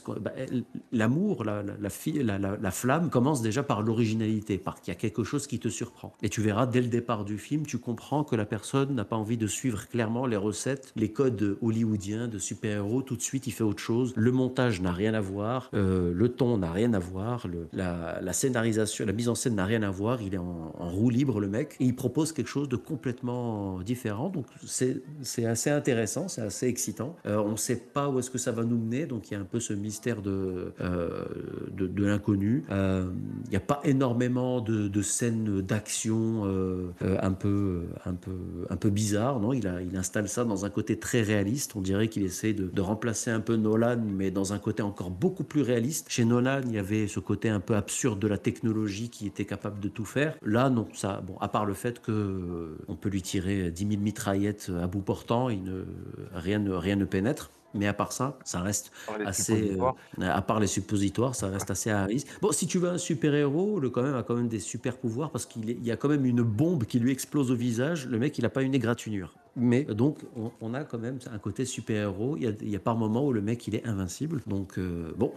L'amour, la, flamme commence déjà par l'originalité, par qu'il y a quelque chose qui te surprend. Et tu verras, dès le départ du film, tu comprends que la personne n'a pas envie de suivre clairement les recettes, les codes hollywoodiens de super-héros. Tout de suite, il fait autre chose. Le montage n'a rien à voir, euh, le ton n'a rien à voir, la, scénarisation, la mise en scène n'a rien à voir. Il est en, roue libre, le mec, et il propose quelque chose de complètement différent. C'est assez intéressant, c'est assez excitant. Euh, on ne sait pas où est-ce que ça va nous mener, donc il y a un peu ce mystère de, euh, de, l'inconnu. Euh, Il n'y a pas énormément de, de scènes d'action un, peu, un, peu, un peu bizarres, non? Il, installe ça dans un côté très réaliste. On dirait qu'il essaie de, de remplacer un peu Nolan, mais dans un côté encore beaucoup plus réaliste. Chez Nolan, il y avait ce côté un peu absurde de la technologie qui était capable de tout faire. Là, non, ça, bon, à part le fait que on peut lui tirer 10 000 mitraillettes à bout portant, il ne, rien ne pénètre. Mais à part ça, ça reste assez. euh, à part les suppositoires, ça reste assez à risque. Bon, si tu veux un super-héros, le quand même a quand même des super pouvoirs parce qu'il y a quand même une bombe qui lui explose au visage. Le mec, il n'a pas une égratignure. Mais donc, on, on a quand même un côté super-héros. Il y a, il y a par moments où le mec, il est invincible. Donc, euh, bon,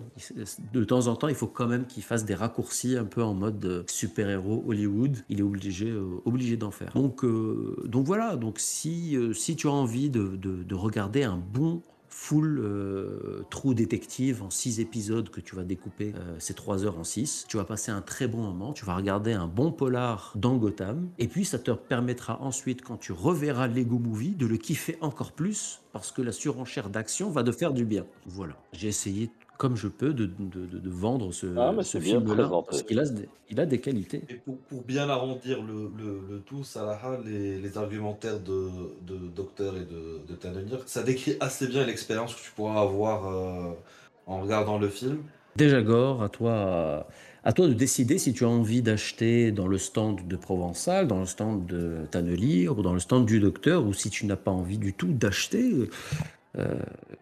de temps en temps, il faut quand même qu'il fasse des raccourcis un peu en mode euh, super-héros Hollywood. Il est obligé, euh, obligé d'en faire. Donc, euh, donc voilà. Donc, si, euh, si tu as envie de, de- de regarder un bon full euh, trou détective en six épisodes que tu vas découper euh, ces trois heures en six. Tu vas passer un très bon moment, tu vas regarder un bon polar dans Gotham, et puis ça te permettra ensuite, quand tu reverras Lego Movie, de le kiffer encore plus, parce que la surenchère d'action va te faire du bien. Voilà, j'ai essayé comme je peux de, de- de- de vendre ce, Ah, ce film-là, parce qu'il a, il a des qualités. Et pour, pour bien arrondir le, le, le tout, Salaha, les, les argumentaires de, de Docteur et de, de Tanonir, ça décrit assez bien l'expérience que tu pourras avoir euh, en regardant le film. Déjà Gore, à toi, à toi de décider si tu as envie d'acheter dans le stand de Provençal, dans le stand de Tannelier ou dans le stand du docteur, ou si tu n'as pas envie du tout d'acheter. euh,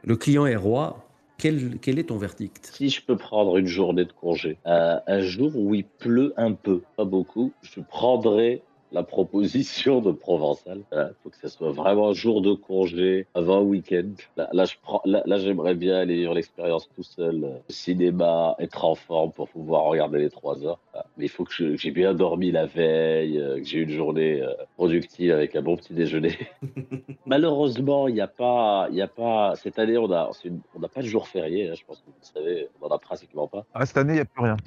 le client est roi. Quel, est ton verdict? Si je peux prendre une journée de congé, un jour où il pleut un peu, pas beaucoup, je prendrai la proposition de Provençal. Il faut que ce soit vraiment un jour de congé avant un week-end. Là, là, je prends, là, là, j'aimerais bien aller vivre l'expérience tout seul, euh, au cinéma, être en forme pour pouvoir regarder les trois heures. Ah, Mais il faut que j'ai bien dormi la veille, euh, que j'ai eu une journée euh, productive avec un bon petit déjeuner. Malheureusement, il n'y a pas, il y a pas, cette année, on a, une- on n'a pas de jour férié, hein, je pense que vous le savez, on n'en a pratiquement pas. Ah, cette année, il n'y a plus rien.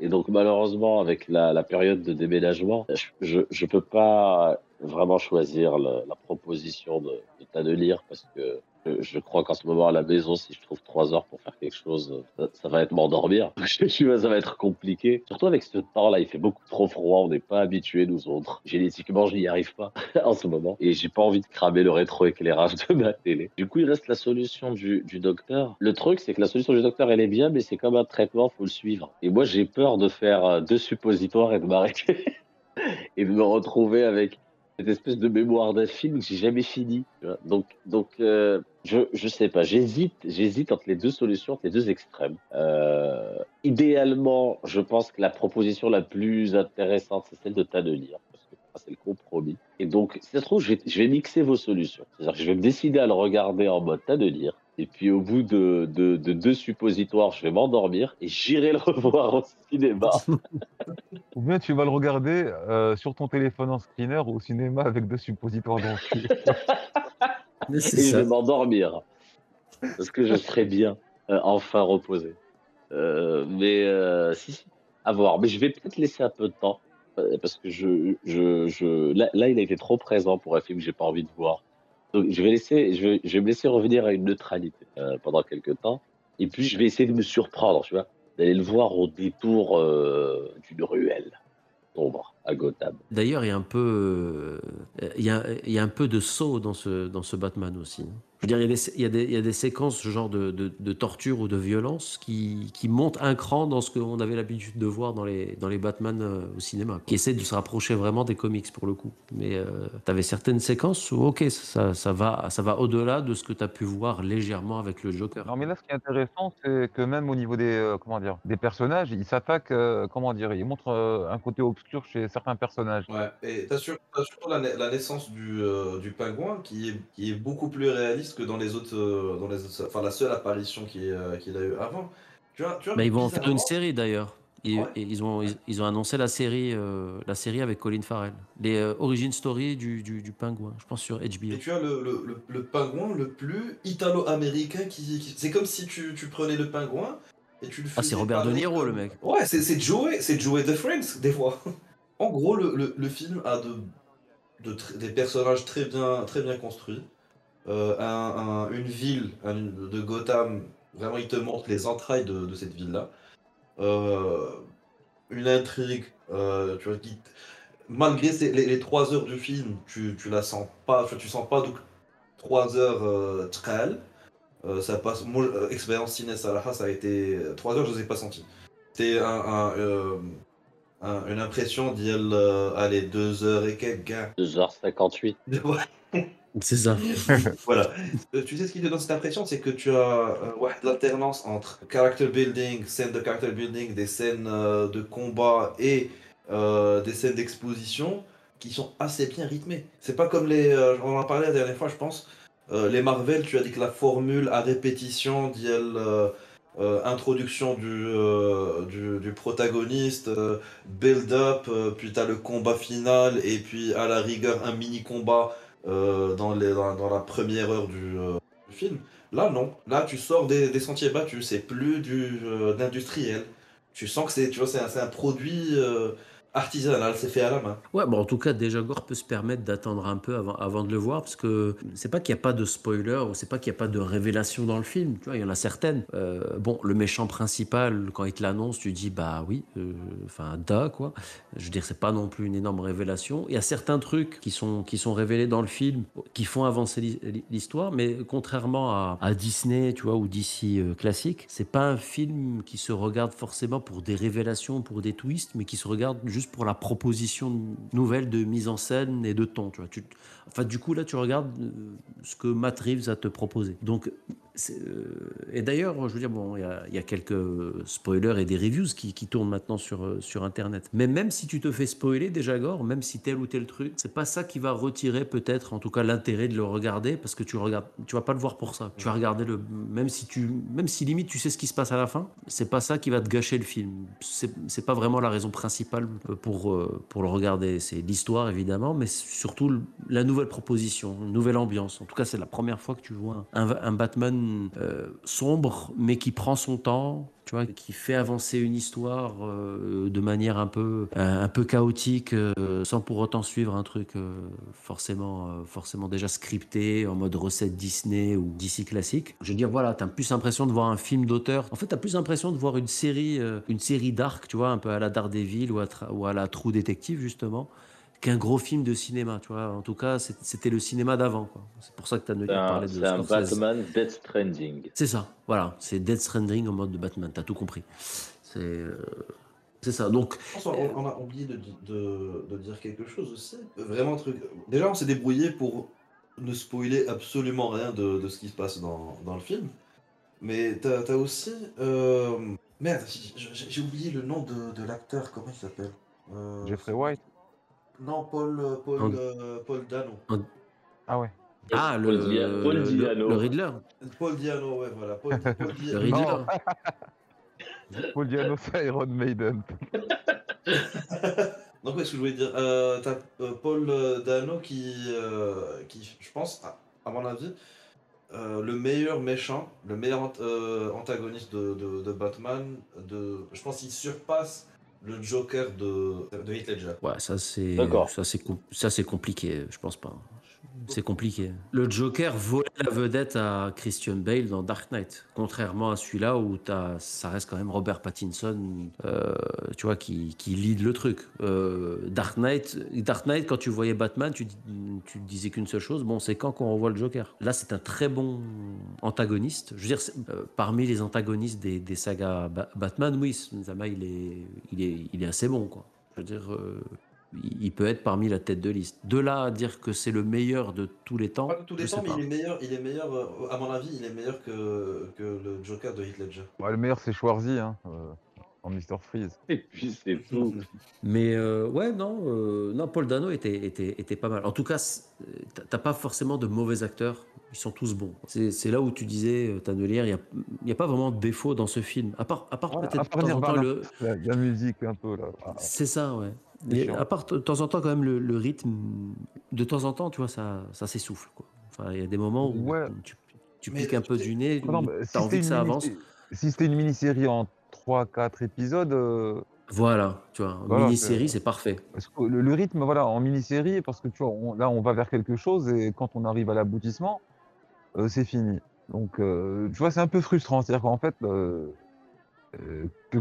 Et donc, malheureusement, avec la, la période de déménagement, je, je, je peux pas vraiment choisir la proposition de, de Tannelier parce que je, crois qu'en ce moment, à la maison, si je trouve trois heures pour faire quelque chose, ça, va être m'endormir. Ça va être compliqué. Surtout avec ce temps-là, il fait beaucoup trop froid, on n'est pas habitués, nous autres. Génétiquement, je n'y arrive pas en ce moment. Et j'ai pas envie de cramer le rétroéclairage de ma télé. Du coup, il reste la solution du, docteur. Le truc, c'est que la solution du docteur, elle est bien, mais c'est comme un traitement, faut le suivre. Et moi, j'ai peur de faire deux suppositoires et de m'arrêter. et de me retrouver avec cette espèce de mémoire d'un film que j'ai jamais fini. Donc, donc euh, je, je sais pas, j'hésite, j'hésite entre les deux solutions, entre les deux extrêmes. Euh, idéalement, je pense que la proposition la plus intéressante, c'est celle de Tannelier, parce que c'est le compromis. Et donc, si ça se trouve, je vais, mixer vos solutions. C'est-à-dire que je vais me décider à le regarder en mode Tannelier, Et puis au bout de, de- de deux suppositoires, je vais m'endormir et j'irai le revoir au cinéma. Ou bien tu vas le regarder euh, sur ton téléphone en screener ou au cinéma avec deux suppositoires dans le cul. Et c'est je ça. vais m'endormir. Parce que je serai bien, euh, enfin reposé. Euh, mais euh, si, si, à voir. Mais je vais peut-être laisser un peu de temps. Parce que je, je, je... Là, là, il a été trop présent pour un film que j'ai pas envie de voir. Je vais, laisser, je, vais, je vais me laisser revenir à une neutralité euh, pendant quelques temps. Et puis je vais essayer de me surprendre, tu vois. D'aller le voir au détour euh, d'une ruelle sombre à Gotham. D'ailleurs, il y a un peu, euh, il y y a un peu de saut dans ce, dans ce Batman aussi. Veux dire, il y a des, il y a des, il y a des séquences, ce genre de, de, de torture ou de violence, qui, qui montent un cran dans ce qu'on avait l'habitude de voir dans les, dans les Batman euh, au cinéma, qui essaient de se rapprocher vraiment des comics pour le coup. Mais tu avais certaines séquences où, ok, ça, ça va, ça va au-delà de ce que tu as pu voir légèrement avec le Joker. Non, mais là, ce qui est intéressant, c'est que même au niveau des, euh, comment dire, des personnages, ils s'attaquent, euh, comment dire, ils montrent euh, un côté obscur chez certains personnages. Ouais, et t'as sur- t'as surtout la, na- la naissance du, euh, du pingouin qui est, qui est beaucoup plus réaliste que dans les autres, euh, dans les autres, enfin la seule apparition qu'il a eu avant. Tu vois, tu vois, Bah, ils vont en faire une série d'ailleurs. Ils, Ouais. et ils, ont, ils, ils ont annoncé la série, euh, la série avec Colin Farrell. Les euh, origin story du, du, du pingouin, je pense sur HBO. Et tu as le, le, le, le pingouin le plus italo-américain qui, qui- C'est comme si tu, tu prenais le pingouin et tu le Ah, c'est Robert De Niro, comme- le mec. Ouais, c'est Joey, c'est Joey de Friends, des fois. En gros, le, le, le film a de, de des personnages très bien, très bien construits. Euh, un- un- une ville un- de Gotham, vraiment, il te montre les entrailles de, de cette ville-là. Euh, une intrigue, euh, tu vois, qui, malgré ces- les, les trois heures du film, tu, tu la sens pas, tu, tu sens pas donc trois heures très ça passe. Moi, expérience ciné Salaha, ça a été trois heures, je les ai pas senti. C'était un, un, un- une impression d'y aller, allez, deux heures et quelques gars. 2h58. Ouais. C'est ça. voilà. Euh, tu sais ce qui te donne cette impression, c'est que tu as euh, l'alternance entre character building, scènes de character building, des scènes euh, de combat et des scènes d'exposition qui sont assez bien rythmées. C'est pas comme les. on en parlait la dernière fois, je pense. les Marvel, tu as dit que la formule à répétition, elle, euh, introduction du, du, du protagoniste, build-up, puis tu as le combat final, et puis à la rigueur un mini-combat dans, les, dans, la première heure du, euh, du film. Là, non. Là, tu sors des, sentiers battus. C'est plus du euh, d'industriel. Tu sens que c'est, tu un, produit euh, artisanal. C'est fait à la main. Ouais, bon, en tout cas, déjà Gore peut se permettre d'attendre un peu avant, avant de le voir, parce que c'est pas qu'il n'y a pas de spoiler, ou c'est pas qu'il n'y a pas de révélation dans le film, tu vois, il y en a certaines. Euh, bon, le méchant principal, quand il te l'annonce, tu dis, bah oui, euh, enfin, da, quoi. Je veux dire, c'est pas non plus une énorme révélation. Il y a certains trucs qui sont, qui sont révélés dans le film, qui font avancer l'hi- l'histoire, mais contrairement à, à Disney, tu vois, ou DC euh, classique, c'est pas un film qui se regarde forcément pour des révélations, pour des twists, mais qui se regarde juste pour la proposition nouvelle de mise en scène et de ton. Tu vois. Tu, enfin, du coup, là, tu regardes euh, ce que Matt Reeves a te proposé. Donc, et d'ailleurs, je veux dire, bon, il y a, quelques spoilers et des reviews qui, tournent maintenant sur, euh, sur Internet. Mais même si tu te fais spoiler déjà, Gore, même si tel ou tel truc, c'est pas ça qui va retirer peut-être, en tout cas, l'intérêt de le regarder, parce que tu regardes, tu vas pas le voir pour ça. Tu vas regarder le, même si tu, même si limite tu sais ce qui se passe à la fin, c'est pas ça qui va te gâcher le film. C'est, pas vraiment la raison principale pour, euh, pour le regarder. C'est l'histoire évidemment, mais surtout la nouvelle proposition, une nouvelle ambiance. En tout cas, c'est la première fois que tu vois un Batman euh, sombre, mais qui prend son temps, tu vois, qui fait avancer une histoire euh, de manière un peu, un, peu chaotique, euh, sans pour autant suivre un truc forcément, forcément déjà scripté, en mode recette Disney ou DC classique. Je veux dire, voilà, t'as plus l'impression de voir un film d'auteur. En fait, t'as plus l'impression de voir une série, une série tu vois, un peu à la Daredevil ou à, ou à la True Detective, justement qu'un gros film de cinéma, tu vois. En tout cas, c'était le cinéma d'avant, quoi. C'est pour ça que tu as un, parlé de c'est un. Batman Death Stranding. C'est ça, voilà. C'est Death Stranding en mode de Batman, t'as tout compris. C'est euh, c'est ça. Donc, on a oublié de, de, de dire quelque chose aussi. Vraiment, un truc. Déjà, on s'est débrouillé pour ne spoiler absolument rien de, de ce qui se passe dans, dans le film. Mais t'as as aussi. euh, Merde, j'ai- oublié le nom de, de l'acteur, comment il s'appelle? Euh, Jeffrey White Non, Paul, Paul, And- euh, Paul Dano. Ah ouais. Ah, Paul le, Dia- Paul le- Diano. le Riddler. Paul Diano, ouais, voilà. Paul, Paul Le Riddler. Paul Diano, c'est Iron Maiden. Donc, ouais, ce que je voulais dire, euh, t'as euh, Paul euh, Dano qui, euh, qui, je pense, à, à mon avis, euh, le meilleur méchant, le meilleur ant- euh, antagoniste de, de, de Batman, de, je pense qu'il surpasse le Joker de, de Heath Ledger. Ouais, ça c'est ça c'est compliqué, je pense pas. C'est compliqué. Le Joker volait la vedette à Christian Bale dans Dark Knight, contrairement à celui-là où ça reste quand même Robert Pattinson, euh, tu vois, qui, qui lead le truc. Euh, Dark Knight, Dark Knight, quand tu voyais Batman, tu, tu disais qu'une seule chose, bon, c'est quand qu'on revoit le Joker. Là, c'est un très bon antagoniste. Je veux dire, euh, parmi les antagonistes des, des sagas Ba- Batman, oui, Zama, il est, il est, il est assez bon, quoi. Je veux dire, il peut être parmi la tête de liste. De là à dire que c'est le meilleur de tous les temps, Pas de tous les temps, mais pas. il est meilleur, il est meilleur, euh, à mon avis, il est meilleur que, que le Joker de Heath Ledger. Ouais, le meilleur, c'est Schwarzy, hein, euh, en Mr. Freeze. Et puis c'est tout. Mais euh, ouais, non, euh, non, Paul Dano était, était, était pas mal. En tout cas, t'as- pas forcément de mauvais acteurs. Ils sont tous bons. C'est là où tu disais, Tannelière, il n'y a, il y a pas vraiment de défaut dans ce film. À part, à part Ouais, peut-être à de part temps en temps Nirvana. le, La, la musique, un peu, là. Ah, C'est ça, ouais. À part de temps en temps, quand même, le, le rythme, de temps en temps, tu vois, ça, ça s'essouffle. Quoi. Enfin, il y a des moments où Ouais. tu, piques un peu du nez, Ah non, si envie que ça mini- avance. Si c'était une mini-série en 3-4 épisodes, euh, Voilà, tu vois, Voilà, mini-série, c'est- parfait. le, le rythme, voilà, en mini-série, parce que tu vois, on- là, on va vers quelque chose et quand on arrive à l'aboutissement, euh, c'est fini. Donc, euh, tu vois, c'est un peu frustrant. C'est-à-dire qu'en fait,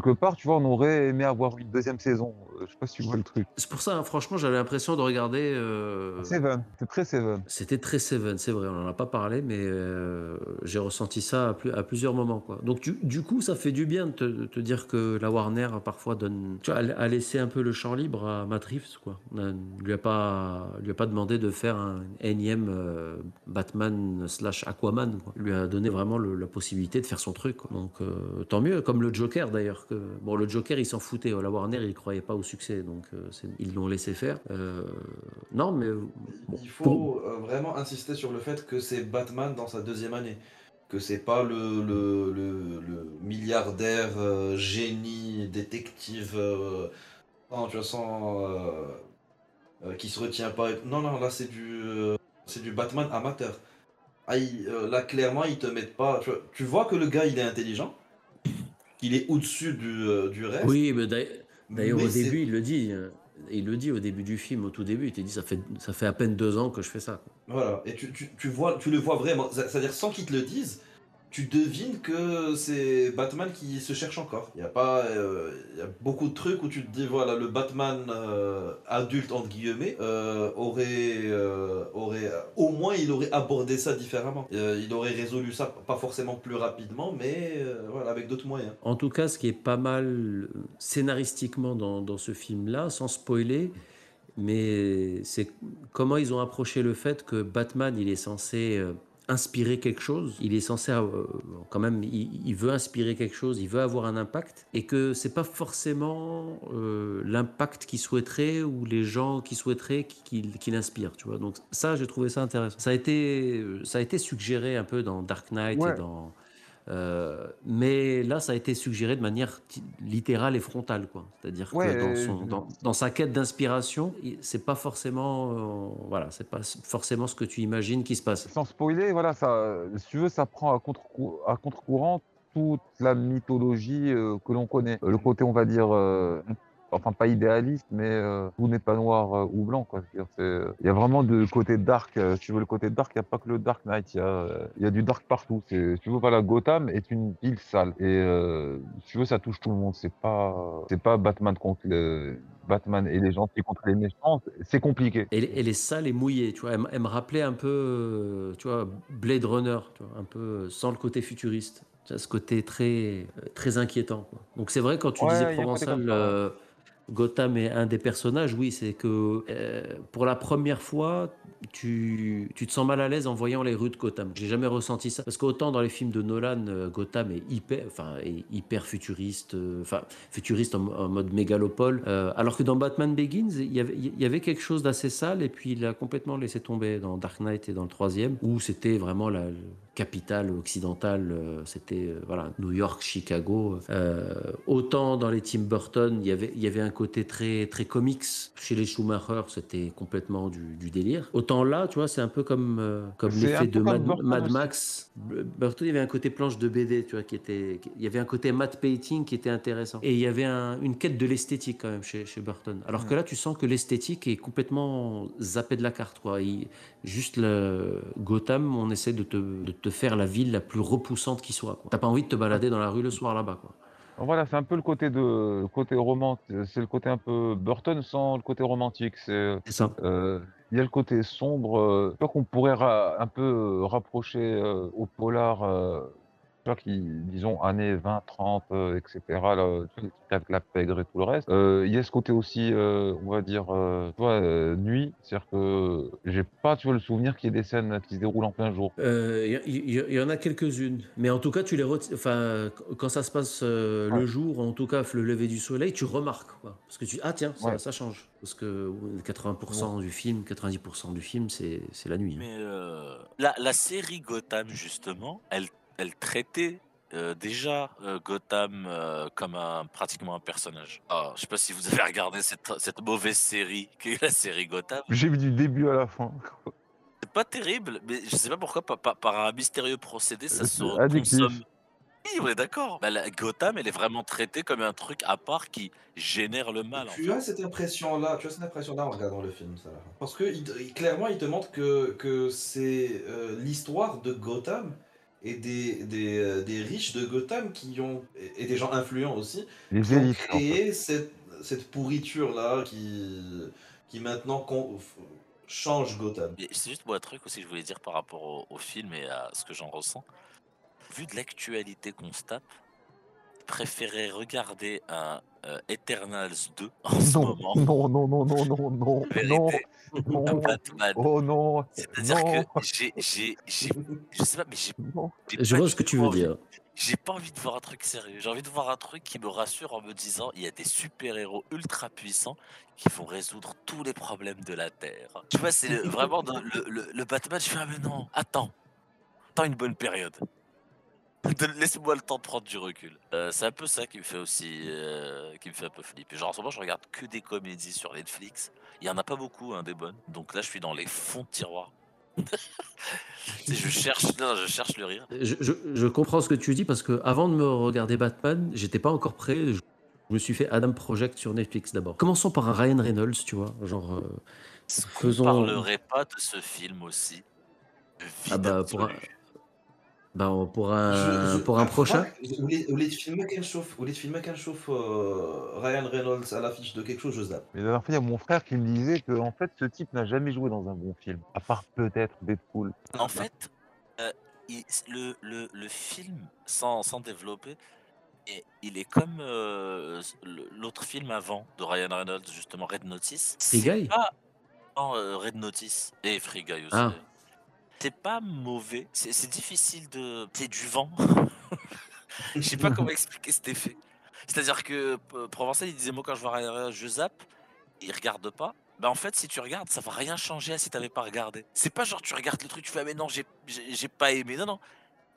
quelque part, tu vois, on aurait aimé avoir une deuxième saison. Euh, je sais pas si tu vois le truc. C'est pour ça, hein, franchement, j'avais l'impression de regarder. euh, Seven, c'est très Seven. C'était très Seven, c'est vrai, on n'en a pas parlé, mais euh, j'ai ressenti ça à, plus- à plusieurs moments. Quoi. Donc du, du coup, ça fait du bien de te, de te dire que la Warner parfois donne, tu vois, a, laissé un peu le champ libre à Matt Reeves. Quoi. On lui a pas, lui a pas demandé de faire un énième euh, Batman slash Aquaman. Quoi. Il lui a donné vraiment le- la possibilité de faire son truc. quoi. Donc tant mieux, comme le Joker d'ailleurs. Que, bon, le Joker, il s'en foutait. La Warner, il croyait pas au succès, donc euh, ils l'ont laissé faire. Euh, non, mais Il faut euh, vraiment insister sur le fait que c'est Batman dans sa deuxième année. Que c'est pas le, milliardaire, euh, génie, détective, euh, sans, tu euh, euh, qui se retient pas. Non, non, là c'est du, euh, c'est du Batman amateur. Ah, euh, là clairement ils te mettent pas. Tu vois que le gars il est intelligent, qu'il est au-dessus du, euh, du reste. Oui, mais d'ailleurs, au début, il le dit. euh, Il le dit au début du film, au tout début. Il te dit ça fait, ça fait à peine deux ans que je fais ça. Voilà, et tu, tu, tu vois, tu le vois vraiment, C'est- c'est-à-dire sans qu'ils te le disent, tu devines que c'est Batman qui se cherche encore. Il y a pas, euh, y a beaucoup de trucs où tu te dis voilà le Batman euh, adulte entre guillemets euh, aurait, aurait, au moins il aurait abordé ça différemment. Il aurait résolu ça pas forcément plus rapidement, mais voilà avec d'autres moyens. En tout cas, ce qui est pas mal scénaristiquement dans, dans ce film-là, sans spoiler, mais c'est comment ils ont approché le fait que Batman, il est censé inspirer quelque chose. Il est censé, euh, quand même, il, il veut inspirer quelque chose, il veut avoir un impact, et que c'est pas forcément euh, l'impact qu'il souhaiterait ou les gens qui souhaiteraient qu'il inspire, tu vois. Donc ça, j'ai trouvé ça intéressant. Ça a été, ça a été suggéré un peu dans Dark Knight Ouais. et dans euh, mais là, ça a été suggéré de manière littérale et frontale, quoi. C'est-à-dire Ouais, que dans, euh, son- dans, dans sa quête d'inspiration, c'est pas forcément, euh, voilà, c'est pas forcément ce que tu imagines qui se passe. Sans spoiler, voilà, ça, si tu veux, ça prend à contre à contre-courant toute la mythologie euh, que l'on connaît. Le côté, on va dire, enfin pas idéaliste, mais euh, tout n'est pas noir euh, ou blanc. euh, Il y a vraiment de côté dark. euh, si tu veux le côté dark, il n'y a pas que le Dark Knight. Il y a, il y a du dark partout. Si tu veux, voilà, Gotham est une ville sale. Et si tu veux, ça touche tout le monde. C'est pas, c'est pas Batman contre le, Batman et les gentils contre les méchants. C'est compliqué. Elle, elle est sale et mouillée, tu vois. Elle, me rappelait un peu, tu vois, Blade Runner, tu vois, un peu sans le côté futuriste. Tu ce côté très, très inquiétant. quoi. Donc c'est vrai quand tu Ouais, disais Provençal, Gotham est un des personnages, oui, c'est que euh, pour la première fois, tu, tu te sens mal à l'aise en voyant les rues de Gotham. J'ai jamais ressenti ça. Parce qu'autant dans les films de Nolan, euh, Gotham est hyper, enfin, est hyper futuriste, euh, enfin, futuriste en, mode mégalopole. alors que dans Batman Begins, il y avait, y avait quelque chose d'assez sale et puis il a complètement laissé tomber dans Dark Knight et dans le troisième, où c'était vraiment la capitale occidentale, euh, c'était euh, voilà, New York, Chicago. Euh, autant dans les Tim Burton, il y avait, il y avait un côté très, très comics. Chez les Schumacher, c'était complètement du, du délire. Autant là, tu vois, c'est un peu comme, comme l'effet de Mad. Max. Burton, il y avait un côté planche de BD, tu vois, qui était, il y avait un côté matte painting qui était intéressant. Et il y avait un- une quête de l'esthétique quand même chez, chez Burton. Alors que là, tu sens que l'esthétique est complètement zappée de la carte, quoi. Il- juste le Gotham, on essaie de te, de te faire la ville la plus repoussante qui soit. T'as pas envie de te balader dans la rue le soir là-bas, quoi. Voilà, c'est un peu le côté de le côté romantique, c'est le côté un peu Burton sans le côté romantique. C'est ça. euh, il y a le côté sombre, euh, je crois qu'on pourrait ra- un peu euh, rapprocher euh, au polar, qui disons années 20, 30, euh, etc. Là, avec la pègre et tout le reste. Euh, il y a ce côté aussi, euh, on va dire, euh, tu vois, euh, nuit, c'est-à-dire que j'ai pas, tu vois, le souvenir qu'il y ait des scènes qui se déroulent en plein jour. Euh, Il y, en a quelques-unes, mais en tout cas, tu les enfin, quand ça se passe euh, le Ouais. jour, en tout cas le lever du soleil, tu remarques, quoi. parce que tu ah tiens, ça, Ouais. ça change, parce que 80% du film, 90% du film, c'est la nuit. hein. Mais euh, la, la série Gotham, justement, elle, elle traitait euh, déjà euh, Gotham euh, comme un, pratiquement un personnage. Ah, je sais pas si vous avez regardé cette, cette mauvaise série qu'est la série Gotham. J'ai vu du début à la fin. C'est pas terrible, mais je sais pas pourquoi, par, par- par un mystérieux procédé, ça se consomme. Oui, on est d'accord. Bah, la- Gotham, elle est vraiment traitée comme un truc à part qui génère le mal. en Tu fait. as cette impression-là, tu as cette impression-là en regardant le film, ça. Parce que il- clairement, il te montre que, que c'est euh, l'histoire de Gotham et des, des, euh, des riches de Gotham qui ont et des gens influents aussi Les qui ont élites. en fait. créé cette, cette pourriture-là qui, qui maintenant con- change Gotham. C'est juste moi un truc aussi que je voulais dire par rapport au, au film et à ce que j'en ressens. Vu de l'actualité qu'on se tape, je préférais regarder un euh, Eternals 2 en ce Non, moment. non, non, non, non, non, non, non, Un non, Batman. oh non, C'est-à-dire non, que j'ai, j'ai, j'ai, je sais pas, mais j'ai, non. j'ai Je pas vois ce que tu veux envie- dire. J'ai pas envie de voir un truc sérieux. J'ai envie de voir un truc qui me rassure en me disant il y a des super-héros ultra puissants qui vont résoudre tous les problèmes de la Terre. Tu vois, c'est le- vraiment le, le- le Batman. Je fais ah mais non, attends, attends une bonne période. Laisse-moi le temps de prendre du recul. Euh, c'est un peu ça qui me fait aussi, euh, qui me fait un peu flipper. Genre en ce moment, je regarde que des comédies sur Netflix. Il y en a pas beaucoup, hein, des bonnes. Donc là, je suis dans les fonds de tiroir. Je cherche, non, je cherche le rire. Je, je- je comprends ce que tu dis parce que avant de me regarder Batman, j'étais pas encore prêt. Je, je me suis fait Adam Project sur Netflix d'abord. Commençons par un Ryan Reynolds, tu vois, genre. euh, Faisons- parlerait pas de ce film aussi? Ah bah, pour un- absolu. ben, pour un, Je- je- pour un ah, prochain. Qu'un chauffe, vous voulez filmer qu'un chauffe euh, Ryan Reynolds à l'affiche de quelque chose, je zappe. Mais la dernière fois, il y a mon frère qui me disait que en fait, ce type n'a jamais joué dans un bon film, à part peut-être Deadpool. En fait, euh, il- le, le, le film, sans, sans développer, et il est comme euh, le- l'autre film avant de Ryan Reynolds, justement Red Notice. Free C'est Guy pas non, euh, Red Notice et Free Guy aussi. Ah. C'est pas mauvais, c'est difficile de. C'est du vent. Je sais pas comment expliquer cet effet. C'est-à-dire que euh, Provençal, il disait Moi, quand je vois je zappe, il regarde pas. Bah, en fait, si tu regardes, ça va rien changer si t'avais pas regardé. C'est pas genre tu regardes le truc, tu fais ah, mais non, j'ai- j'ai pas aimé. Non, non,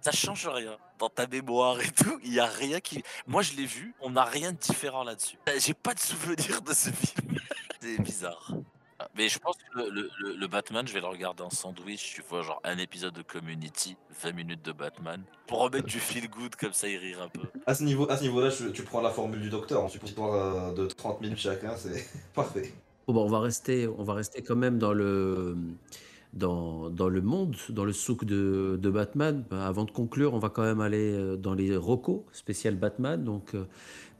ça change rien. Dans ta mémoire et tout, il y a rien qui. Moi, je l'ai vu, on n'a rien de différent là-dessus. J'ai pas de souvenir de ce film. C'est bizarre. Ah, Mais je pense que le, le- le- le Batman, je vais le regarder en sandwich, tu vois, genre un épisode de Community, 20 minutes de Batman, pour remettre du feel good comme ça, il rire un peu. À ce niveau, à ce niveau-là, tu prends la formule du docteur, en support euh, de 30 minutes chacun, c'est parfait. Bon, bah, on va rester, on va rester quand même dans le, dans, dans le monde, dans le souk de, de Batman. Bah, avant de conclure, on va quand même aller euh, dans les recos spécial Batman. Donc, euh,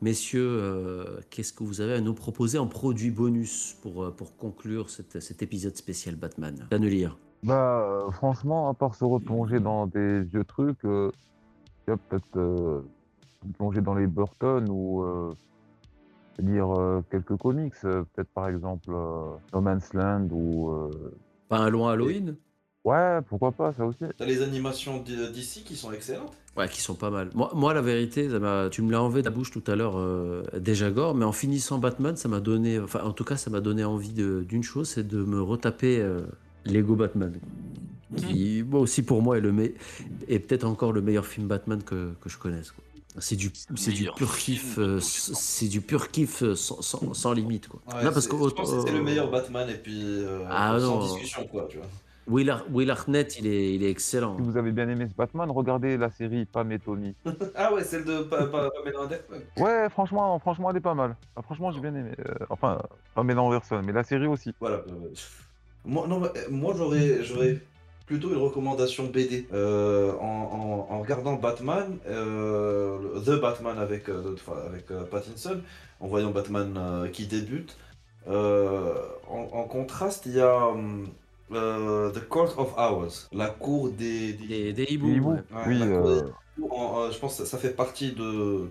messieurs, euh, qu'est-ce que vous avez à nous proposer en produit bonus pour, euh, pour conclure cette- cet épisode spécial Batman? Danelire. Bah, euh, franchement, à part se replonger dans des vieux trucs, euh, tu vois, peut-être euh, plonger dans les Burton ou, euh, lire quelques comics, peut-être par exemple No Man's Land ou. Pas un long Halloween? Ouais, pourquoi pas, ça aussi. T'as les animations d'ici qui sont excellentes. Ouais, qui sont pas mal. Moi, moi la vérité, ça tu me l'as enlevé de la bouche tout à l'heure, euh, déjà gore, mais en finissant Batman, ça m'a donné, enfin, en tout cas, ça m'a donné envie de- d'une chose, c'est de me retaper euh, Lego Batman. Qui, moi aussi, pour moi, est, le me- est peut-être encore le meilleur film Batman que, que je connaisse. quoi. C'est du, c'est du pur kiff, euh, c'est du pur kiff euh, sans, sans, sans limite. Quoi. Ouais, Non, parce que, je pense que c'est le euh, meilleur Batman et puis euh, Ah, sans non. discussion quoi, tu vois. Will, Ar- Will Arnett, il est, il est excellent. Si vous avez bien aimé ce Batman, regardez la série Pam et Tommy. Ah ouais, celle de Pa- Pa- Pamela Anderson. Ouais, franchement, franchement, elle est pas mal. Ah, franchement, j'ai bien aimé. Euh, enfin, Pamela Anderson, mais la série aussi. Voilà. euh, Moi, non, mais, euh, moi j'aurais, j'aurais plutôt une recommandation BD. Euh, en, en- en regardant Batman, euh, The Batman avec, euh, enfin, avec euh, Pattinson, en voyant Batman euh, qui débute, euh, en, en contraste, il y a hum, euh, The Court of Hours, la cour des, des- Des, des hiboux, ouais. Oui, euh, des hiboux, en- euh, je pense que ça fait partie de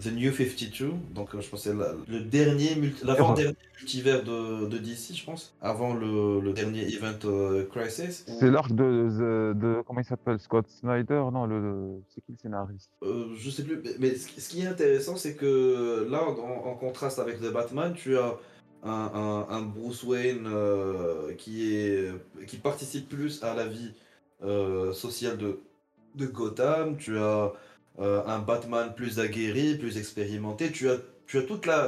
The New 52, donc je pense que c'est la- le dernier, multi- l'avant-dernier multivers de, de DC, je pense, avant le, le dernier Event euh, Crisis. c'est l'arc de, de, de- Comment il s'appelle Scott Snyder? Non, le. C'est qui le scénariste? Euh, je sais plus, mais, mais ce, qui- ce qui est intéressant, c'est que là, en, en contraste avec The Batman, tu as un, Bruce Wayne euh, qui, participe plus à la vie euh, sociale de, Gotham, tu as euh, un Batman plus aguerri, plus expérimenté, tu as, toute la,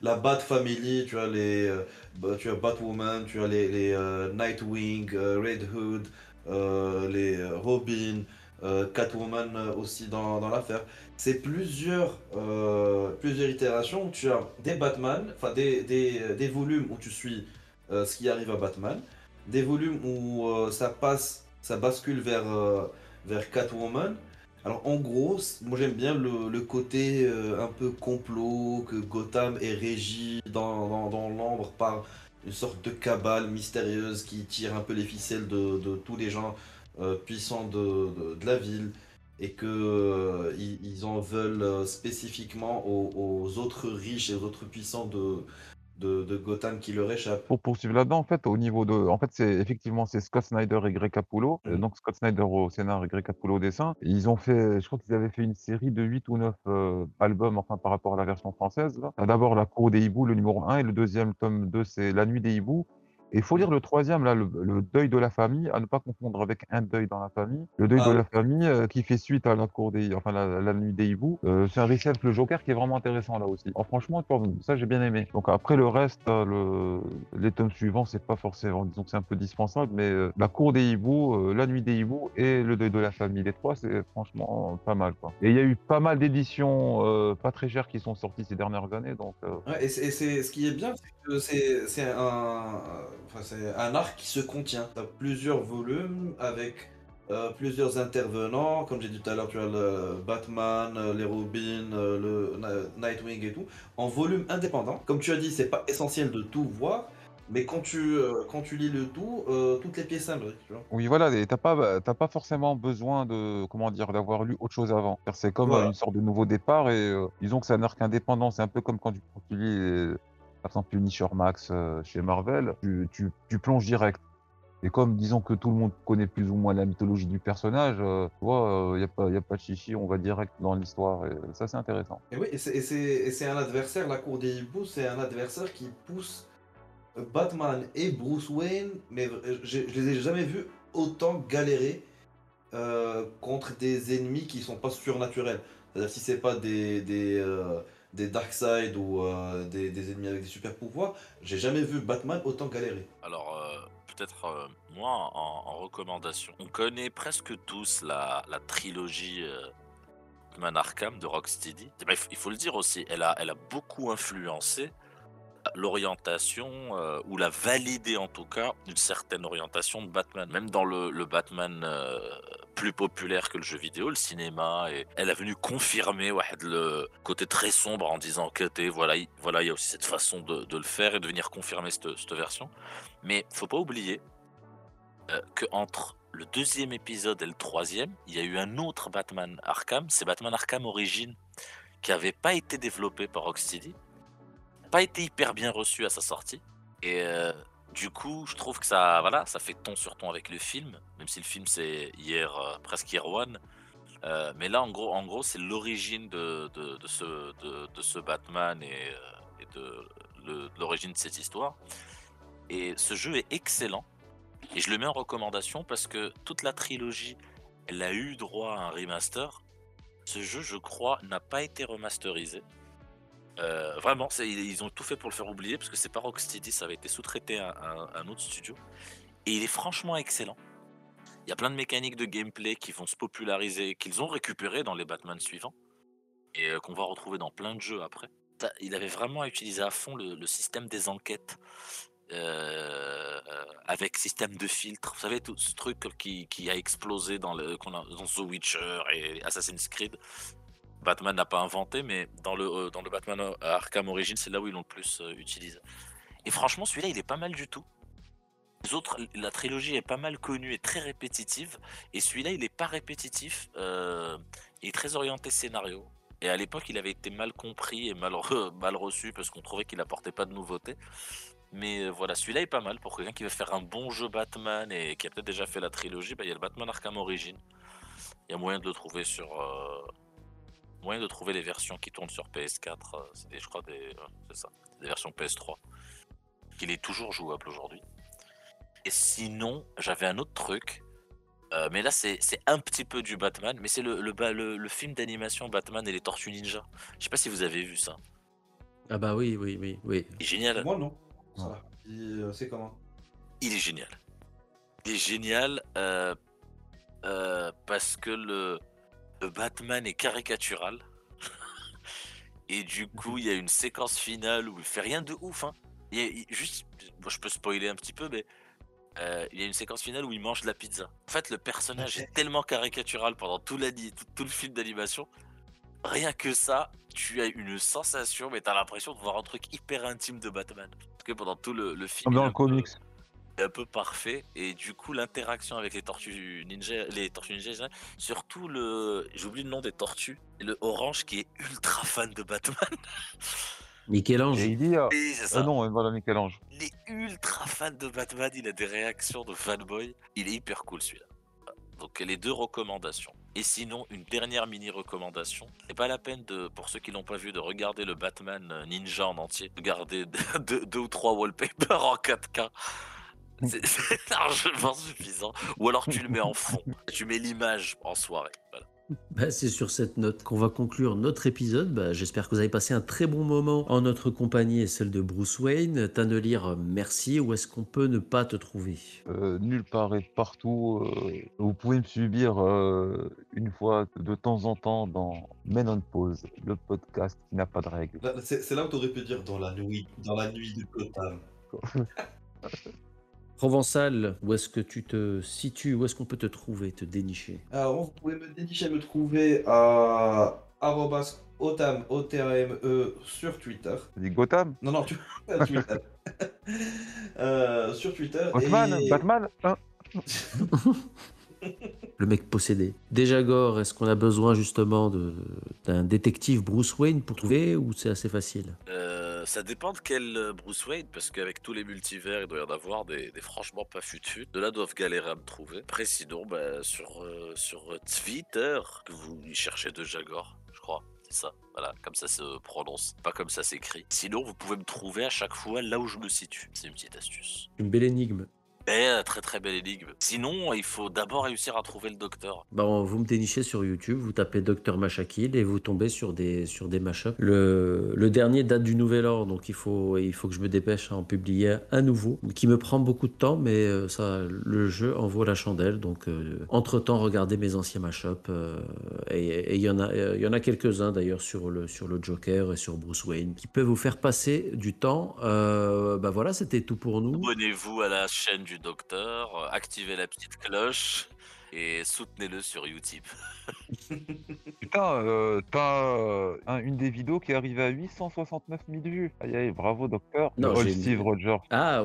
la, Bat Family, tu as, les, Batwoman, tu as les, Nightwing, Red Hood, les Robin, Catwoman euh, aussi dans, l'affaire. C'est plusieurs, euh, plusieurs itérations où tu as des Batman, enfin des, des, des volumes où tu suis euh, ce qui arrive à Batman, des volumes où euh, ça passe, ça bascule vers, euh, vers Catwoman. Alors en gros, moi j'aime bien le, le côté euh, un peu complot, que Gotham est régi dans, dans, dans l'ombre par une sorte de cabale mystérieuse qui tire un peu les ficelles de, de tous les gens euh, puissants de, de- de la ville et que euh, ils, ils en veulent euh, spécifiquement aux, aux autres riches et aux autres puissants de, de, de Gotham qui leur échappent. Pour poursuivre là-dedans, en fait, au niveau de. En fait, c'est effectivement c'est Scott Snyder et Greg Capullo. Euh, Mhm. donc Scott Snyder au scénar et Greg Capullo au dessin. Ils ont fait, je crois qu'ils avaient fait une série de 8 ou 9 euh, albums, enfin par rapport à la version française. D'abord La Cour des Hiboux, le numéro 1, et le deuxième tome 2, c'est La Nuit des Hiboux. Et il faut lire le troisième, là, le, le deuil de la famille, à ne pas confondre avec un deuil dans la famille. Le deuil Ah de oui. la famille euh, qui fait suite à la cour des, enfin la, la nuit des hiboux. Euh, c'est un récit avec le Joker qui est vraiment intéressant là aussi. Alors, franchement, ça j'ai bien aimé. Donc après le reste, euh, le, les tomes suivants, c'est pas forcément, disons que c'est un peu dispensable, mais euh, la cour des hiboux, la nuit des hiboux et le deuil de la famille, les trois, c'est franchement pas mal quoi. Et il y a eu pas mal d'éditions pas très chères qui sont sorties ces dernières années, donc. Ouais, et c'est, et c'est- ce qui est bien, c'est que c'est, c'est un, enfin, c'est un arc qui se contient. Tu as plusieurs volumes avec euh, plusieurs intervenants. Comme j'ai dit tout à l'heure, tu as le Batman, euh, les Robin, euh, le Nightwing et tout, en volume indépendant. Comme tu as dit, c'est pas essentiel de tout voir. Mais quand tu, euh, quand tu lis le tout, euh, toutes les pièces s'imbriquent. Oui, voilà, et t'as pas, t'as pas forcément besoin de, comment dire, d'avoir lu autre chose avant. C'est comme Voilà. une sorte de nouveau départ et euh, disons que c'est un arc indépendant. C'est un peu comme quand tu, lis, par exemple, Punisher Max euh, chez Marvel, tu, plonges direct. Et comme disons que tout le monde connaît plus ou moins la mythologie du personnage, euh, il n'y a, pas- y a pas de chichi, on va direct dans l'histoire. Et ça, c'est intéressant. Et oui, c'est, un adversaire, la cour des hiboux, c'est un adversaire qui pousse Batman et Bruce Wayne, mais euh, je les ai jamais vus autant galérer euh, contre des ennemis qui sont pas surnaturels. C'est-à-dire si c'est pas des, euh, des Darkseid ou euh, des, ennemis avec des super pouvoirs, j'ai jamais vu Batman autant galérer. Alors, euh, peut-être euh, moi, en, recommandation, on connaît presque tous la, la trilogie Batman Arkham de Rocksteady. Il faut- il faut le dire aussi, elle a, elle a beaucoup influencé l'orientation, euh, ou la validé en tout cas, une certaine orientation de Batman. Même dans le, Batman euh, plus populaire que le jeu vidéo, le cinéma, elle a venu confirmer le côté très sombre en disant que voilà, il y a aussi cette façon de, le faire et de venir confirmer cette, version. Mais faut pas oublier euh, que entre le deuxième épisode et le troisième, il y a eu un autre Batman Arkham, c'est Batman Arkham Origins, qui avait pas été développé par Rocksteady, pas été hyper bien reçu à sa sortie. Et euh, du coup, je trouve que ça, voilà, ça fait ton sur ton avec le film, même si le film c'est hier, euh, presque hier one. Euh, mais là, en gros, en gros, c'est l'origine de, de, ce, de, ce Batman et, et de l'origine de cette histoire. Et ce jeu est excellent. Et je le mets en recommandation parce que toute la trilogie, elle a eu droit à un remaster. Ce jeu, je crois, n'a pas été remasterisé. Euh, vraiment, ils ont tout fait pour le faire oublier parce que c'est pas Rocksteady, ça avait été sous-traité à, un- autre studio. Et il est franchement excellent. Il y a plein de mécaniques de gameplay qui vont se populariser, qu'ils ont récupéré dans les Batman suivants et euh, qu'on va retrouver dans plein de jeux après. Il avait vraiment utilisé à fond le, système des enquêtes euh, avec système de filtre. Vous savez, tout ce truc qui, a explosé dans, dans The Witcher et Assassin's Creed. Batman n'a pas inventé, mais dans le, euh, Batman euh, Arkham Origins, c'est là où ils l'ont le plus euh, utilisé. Et franchement, celui-là, il est pas mal du tout. Les autres, la trilogie est pas mal connue et très répétitive. Et celui-là, il est pas répétitif. Il est très orienté scénario. Et à l'époque, il avait été mal compris et mal, re- mal reçu parce qu'on trouvait qu'il apportait pas de nouveautés. Mais voilà, celui-là est pas mal pour quelqu'un qui veut faire un bon jeu Batman et qui a peut-être déjà fait la trilogie. Bah, il y a le Batman Arkham Origins. Il y a moyen de le trouver sur. Moyen de trouver les versions qui tournent sur PS4. euh, C'est des, je crois des, euh, c'est ça, des versions PS3. Il est toujours jouable aujourd'hui. Et sinon, j'avais un autre truc. euh, mais là, c'est c'est un petit peu du Batman. Mais c'est le, le, le- le film d'animation Batman et les Tortues Ninja. Je sais pas si vous avez vu ça. Ah bah oui, oui, oui, oui. Il est génial. Moi, non. Ça. Il, euh, C'est comment? Il est génial. Il est génial euh, euh, parce que le Batman est caricatural. Et du coup, il y a une séquence finale où il fait rien de ouf. Hein. Il y a- il- juste, bon, je peux spoiler un petit peu, mais euh, il y a une séquence finale où il mange de la pizza. En fait, le personnage est tellement caricatural pendant tout, l'ani- tout, tout le film d'animation. Rien que ça, tu as une sensation, mais t'as l'impression de voir un truc hyper intime de Batman. Parce que pendant tout le, le film, Comme dans le comics. Un peu parfait et du coup l'interaction avec les tortues ninja les tortues ninja surtout le j'oublie le nom des tortues et le orange qui est ultra fan de Batman Michel-Ange. Il dit. euh, euh, ça. non, voilà Michel-Ange. il est ultra fan de Batman il a des réactions de fanboy il est hyper cool celui-là donc les deux recommandations et sinon une dernière mini recommandation c'est pas la peine de pour ceux qui l'ont pas vu de regarder le Batman euh, Ninja en entier de garder deux, deux ou trois wallpapers en 4K c'est largement suffisant. Ou alors tu le mets en fond. Tu mets l'image en soirée. Voilà. Bah, c'est sur cette note qu'on va conclure notre épisode. Bah, J'espère que vous avez passé un très bon moment en notre compagnie et celle de Bruce Wayne. Tannelir, merci. Où est-ce qu'on peut ne pas te trouver? Euh, nulle part et partout. euh, vous pouvez me subir euh, une fois de temps en temps dans Men on Pause, le podcast qui n'a pas de règles. Là, C'est là où t'aurais pu dire dans la nuit, dans la nuit de Gotham. Provençal, où est-ce que tu te situes? Où est-ce qu'on peut te trouver, te dénicher? Alors, vous pouvez me dénicher, me trouver à arrobas otam, O-T-A-M-E, sur Twitter. Tu dis Gotham? Non, non, tu... pas Twitter. Euh, sur Twitter. Batman et- Batman hein? Le mec possédé. Déjà, Gore, est-ce qu'on a besoin justement de- d'un détective Bruce Wayne pour trouver ou c'est assez facile? Euh, ça dépend de quel euh, Bruce Wayne, parce qu'avec tous les multivers, il doit y en avoir des, des franchement pas fut De là doivent galérer à me trouver. Après, sinon, bah, sur, euh, sur Twitter, que vous cherchez de Jagor, je crois. C'est ça, voilà, comme ça se prononce, pas comme ça s'écrit. Sinon, vous pouvez me trouver à chaque fois là où je me situe. C'est une petite astuce. Une belle énigme. Eh, très très belle énigme. Sinon, il faut d'abord réussir à trouver le docteur. Bah, on- vous me dénichez sur YouTube, vous tapez Dr Machakil et vous tombez sur des, sur des mashups. Le, le dernier date du nouvel ordre, donc il faut, il faut que je me dépêche à en publier un nouveau, qui me prend beaucoup de temps, mais euh, ça, le jeu en vaut la chandelle. Donc, entre temps, regardez mes anciens mashups. euh, et il y en a, euh, il y en a quelques-uns d'ailleurs sur le, sur le Joker et sur Bruce Wayne qui peuvent vous faire passer du temps. Euh, bah voilà, c'était tout pour nous. Abonnez-vous à la chaîne du docteur, euh, activez la petite cloche et soutenez-le sur Utip. Putain, euh, t'as euh, un- une des vidéos qui est arrivée à 869 000 vues. Aïe aïe, bravo docteur. Non, j'ai une- Steve Rogers. Ah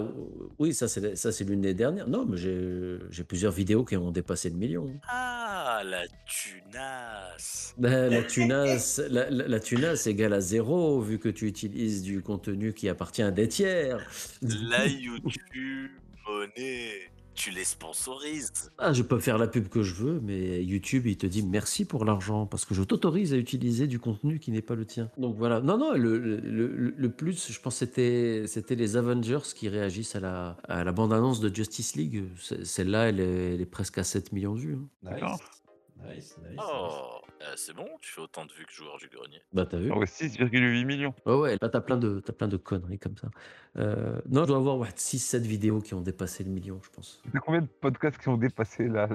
oui, ça c'est ça c'est l'une des dernières. Non, mais j'ai j'ai plusieurs vidéos qui ont dépassé le million. Ah, la tunasse Ben, la tunasse, la, la, la tunasse égale à zéro vu que tu utilises du contenu qui appartient à des tiers. La YouTube monnaie Tu les sponsorises Ah, je peux faire la pub que je veux, mais YouTube, il te dit merci pour l'argent parce que je t'autorise à utiliser du contenu qui n'est pas le tien. Donc voilà. Non, non, le, le, plus, je pense, c'était c'était les Avengers qui réagissent à la, à la bande-annonce de Justice League. Celle-là, elle est, elle est presque à 7 millions de vues. hein. Nice. Nice, nice. Oh, euh, c'est bon, tu fais autant de vues que joueur du grenier. Bah, t'as vu Ah ouais, 6,8 millions. Ouais, ouais, là, t'as plein, de, t'as plein de conneries comme ça. Euh, non, je dois avoir ouais, 6-7 vidéos qui ont dépassé le million, je pense. T'as combien de podcasts qui ont dépassé la,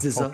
ça.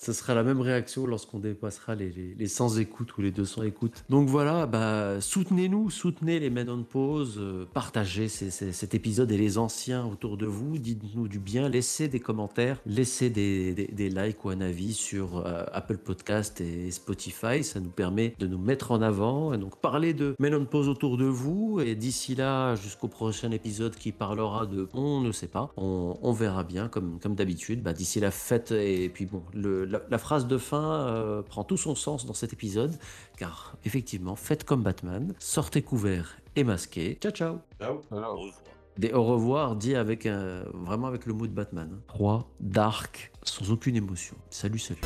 Ce sera la même réaction lorsqu'on dépassera les, les, les 100 écoutes ou les 200 écoutes. Donc voilà, bah, soutenez-nous, soutenez les Men on Pause, euh, partagez cet épisode et les anciens autour de vous, dites-nous du bien, laissez des commentaires, laissez des, des- likes ou un avis sur euh, Apple Podcast et Spotify, ça nous permet de nous mettre en avant, et donc parlez de Men on Pause autour de vous, et d'ici là, jusqu'au prochain épisode qui parlera de on ne sait pas, on, on verra bien comme, comme d'habitude, bah, d'ici la fête et puis bon, le- la, la phrase de fin euh, prend tout son sens dans cet épisode, car effectivement, faites comme Batman, sortez couverts et masqués. Ciao ciao Ciao. Au revoir. Des au revoir dit avec un- vraiment avec le mot de Batman. hein. Froid, dark, sans aucune émotion. Salut, salut.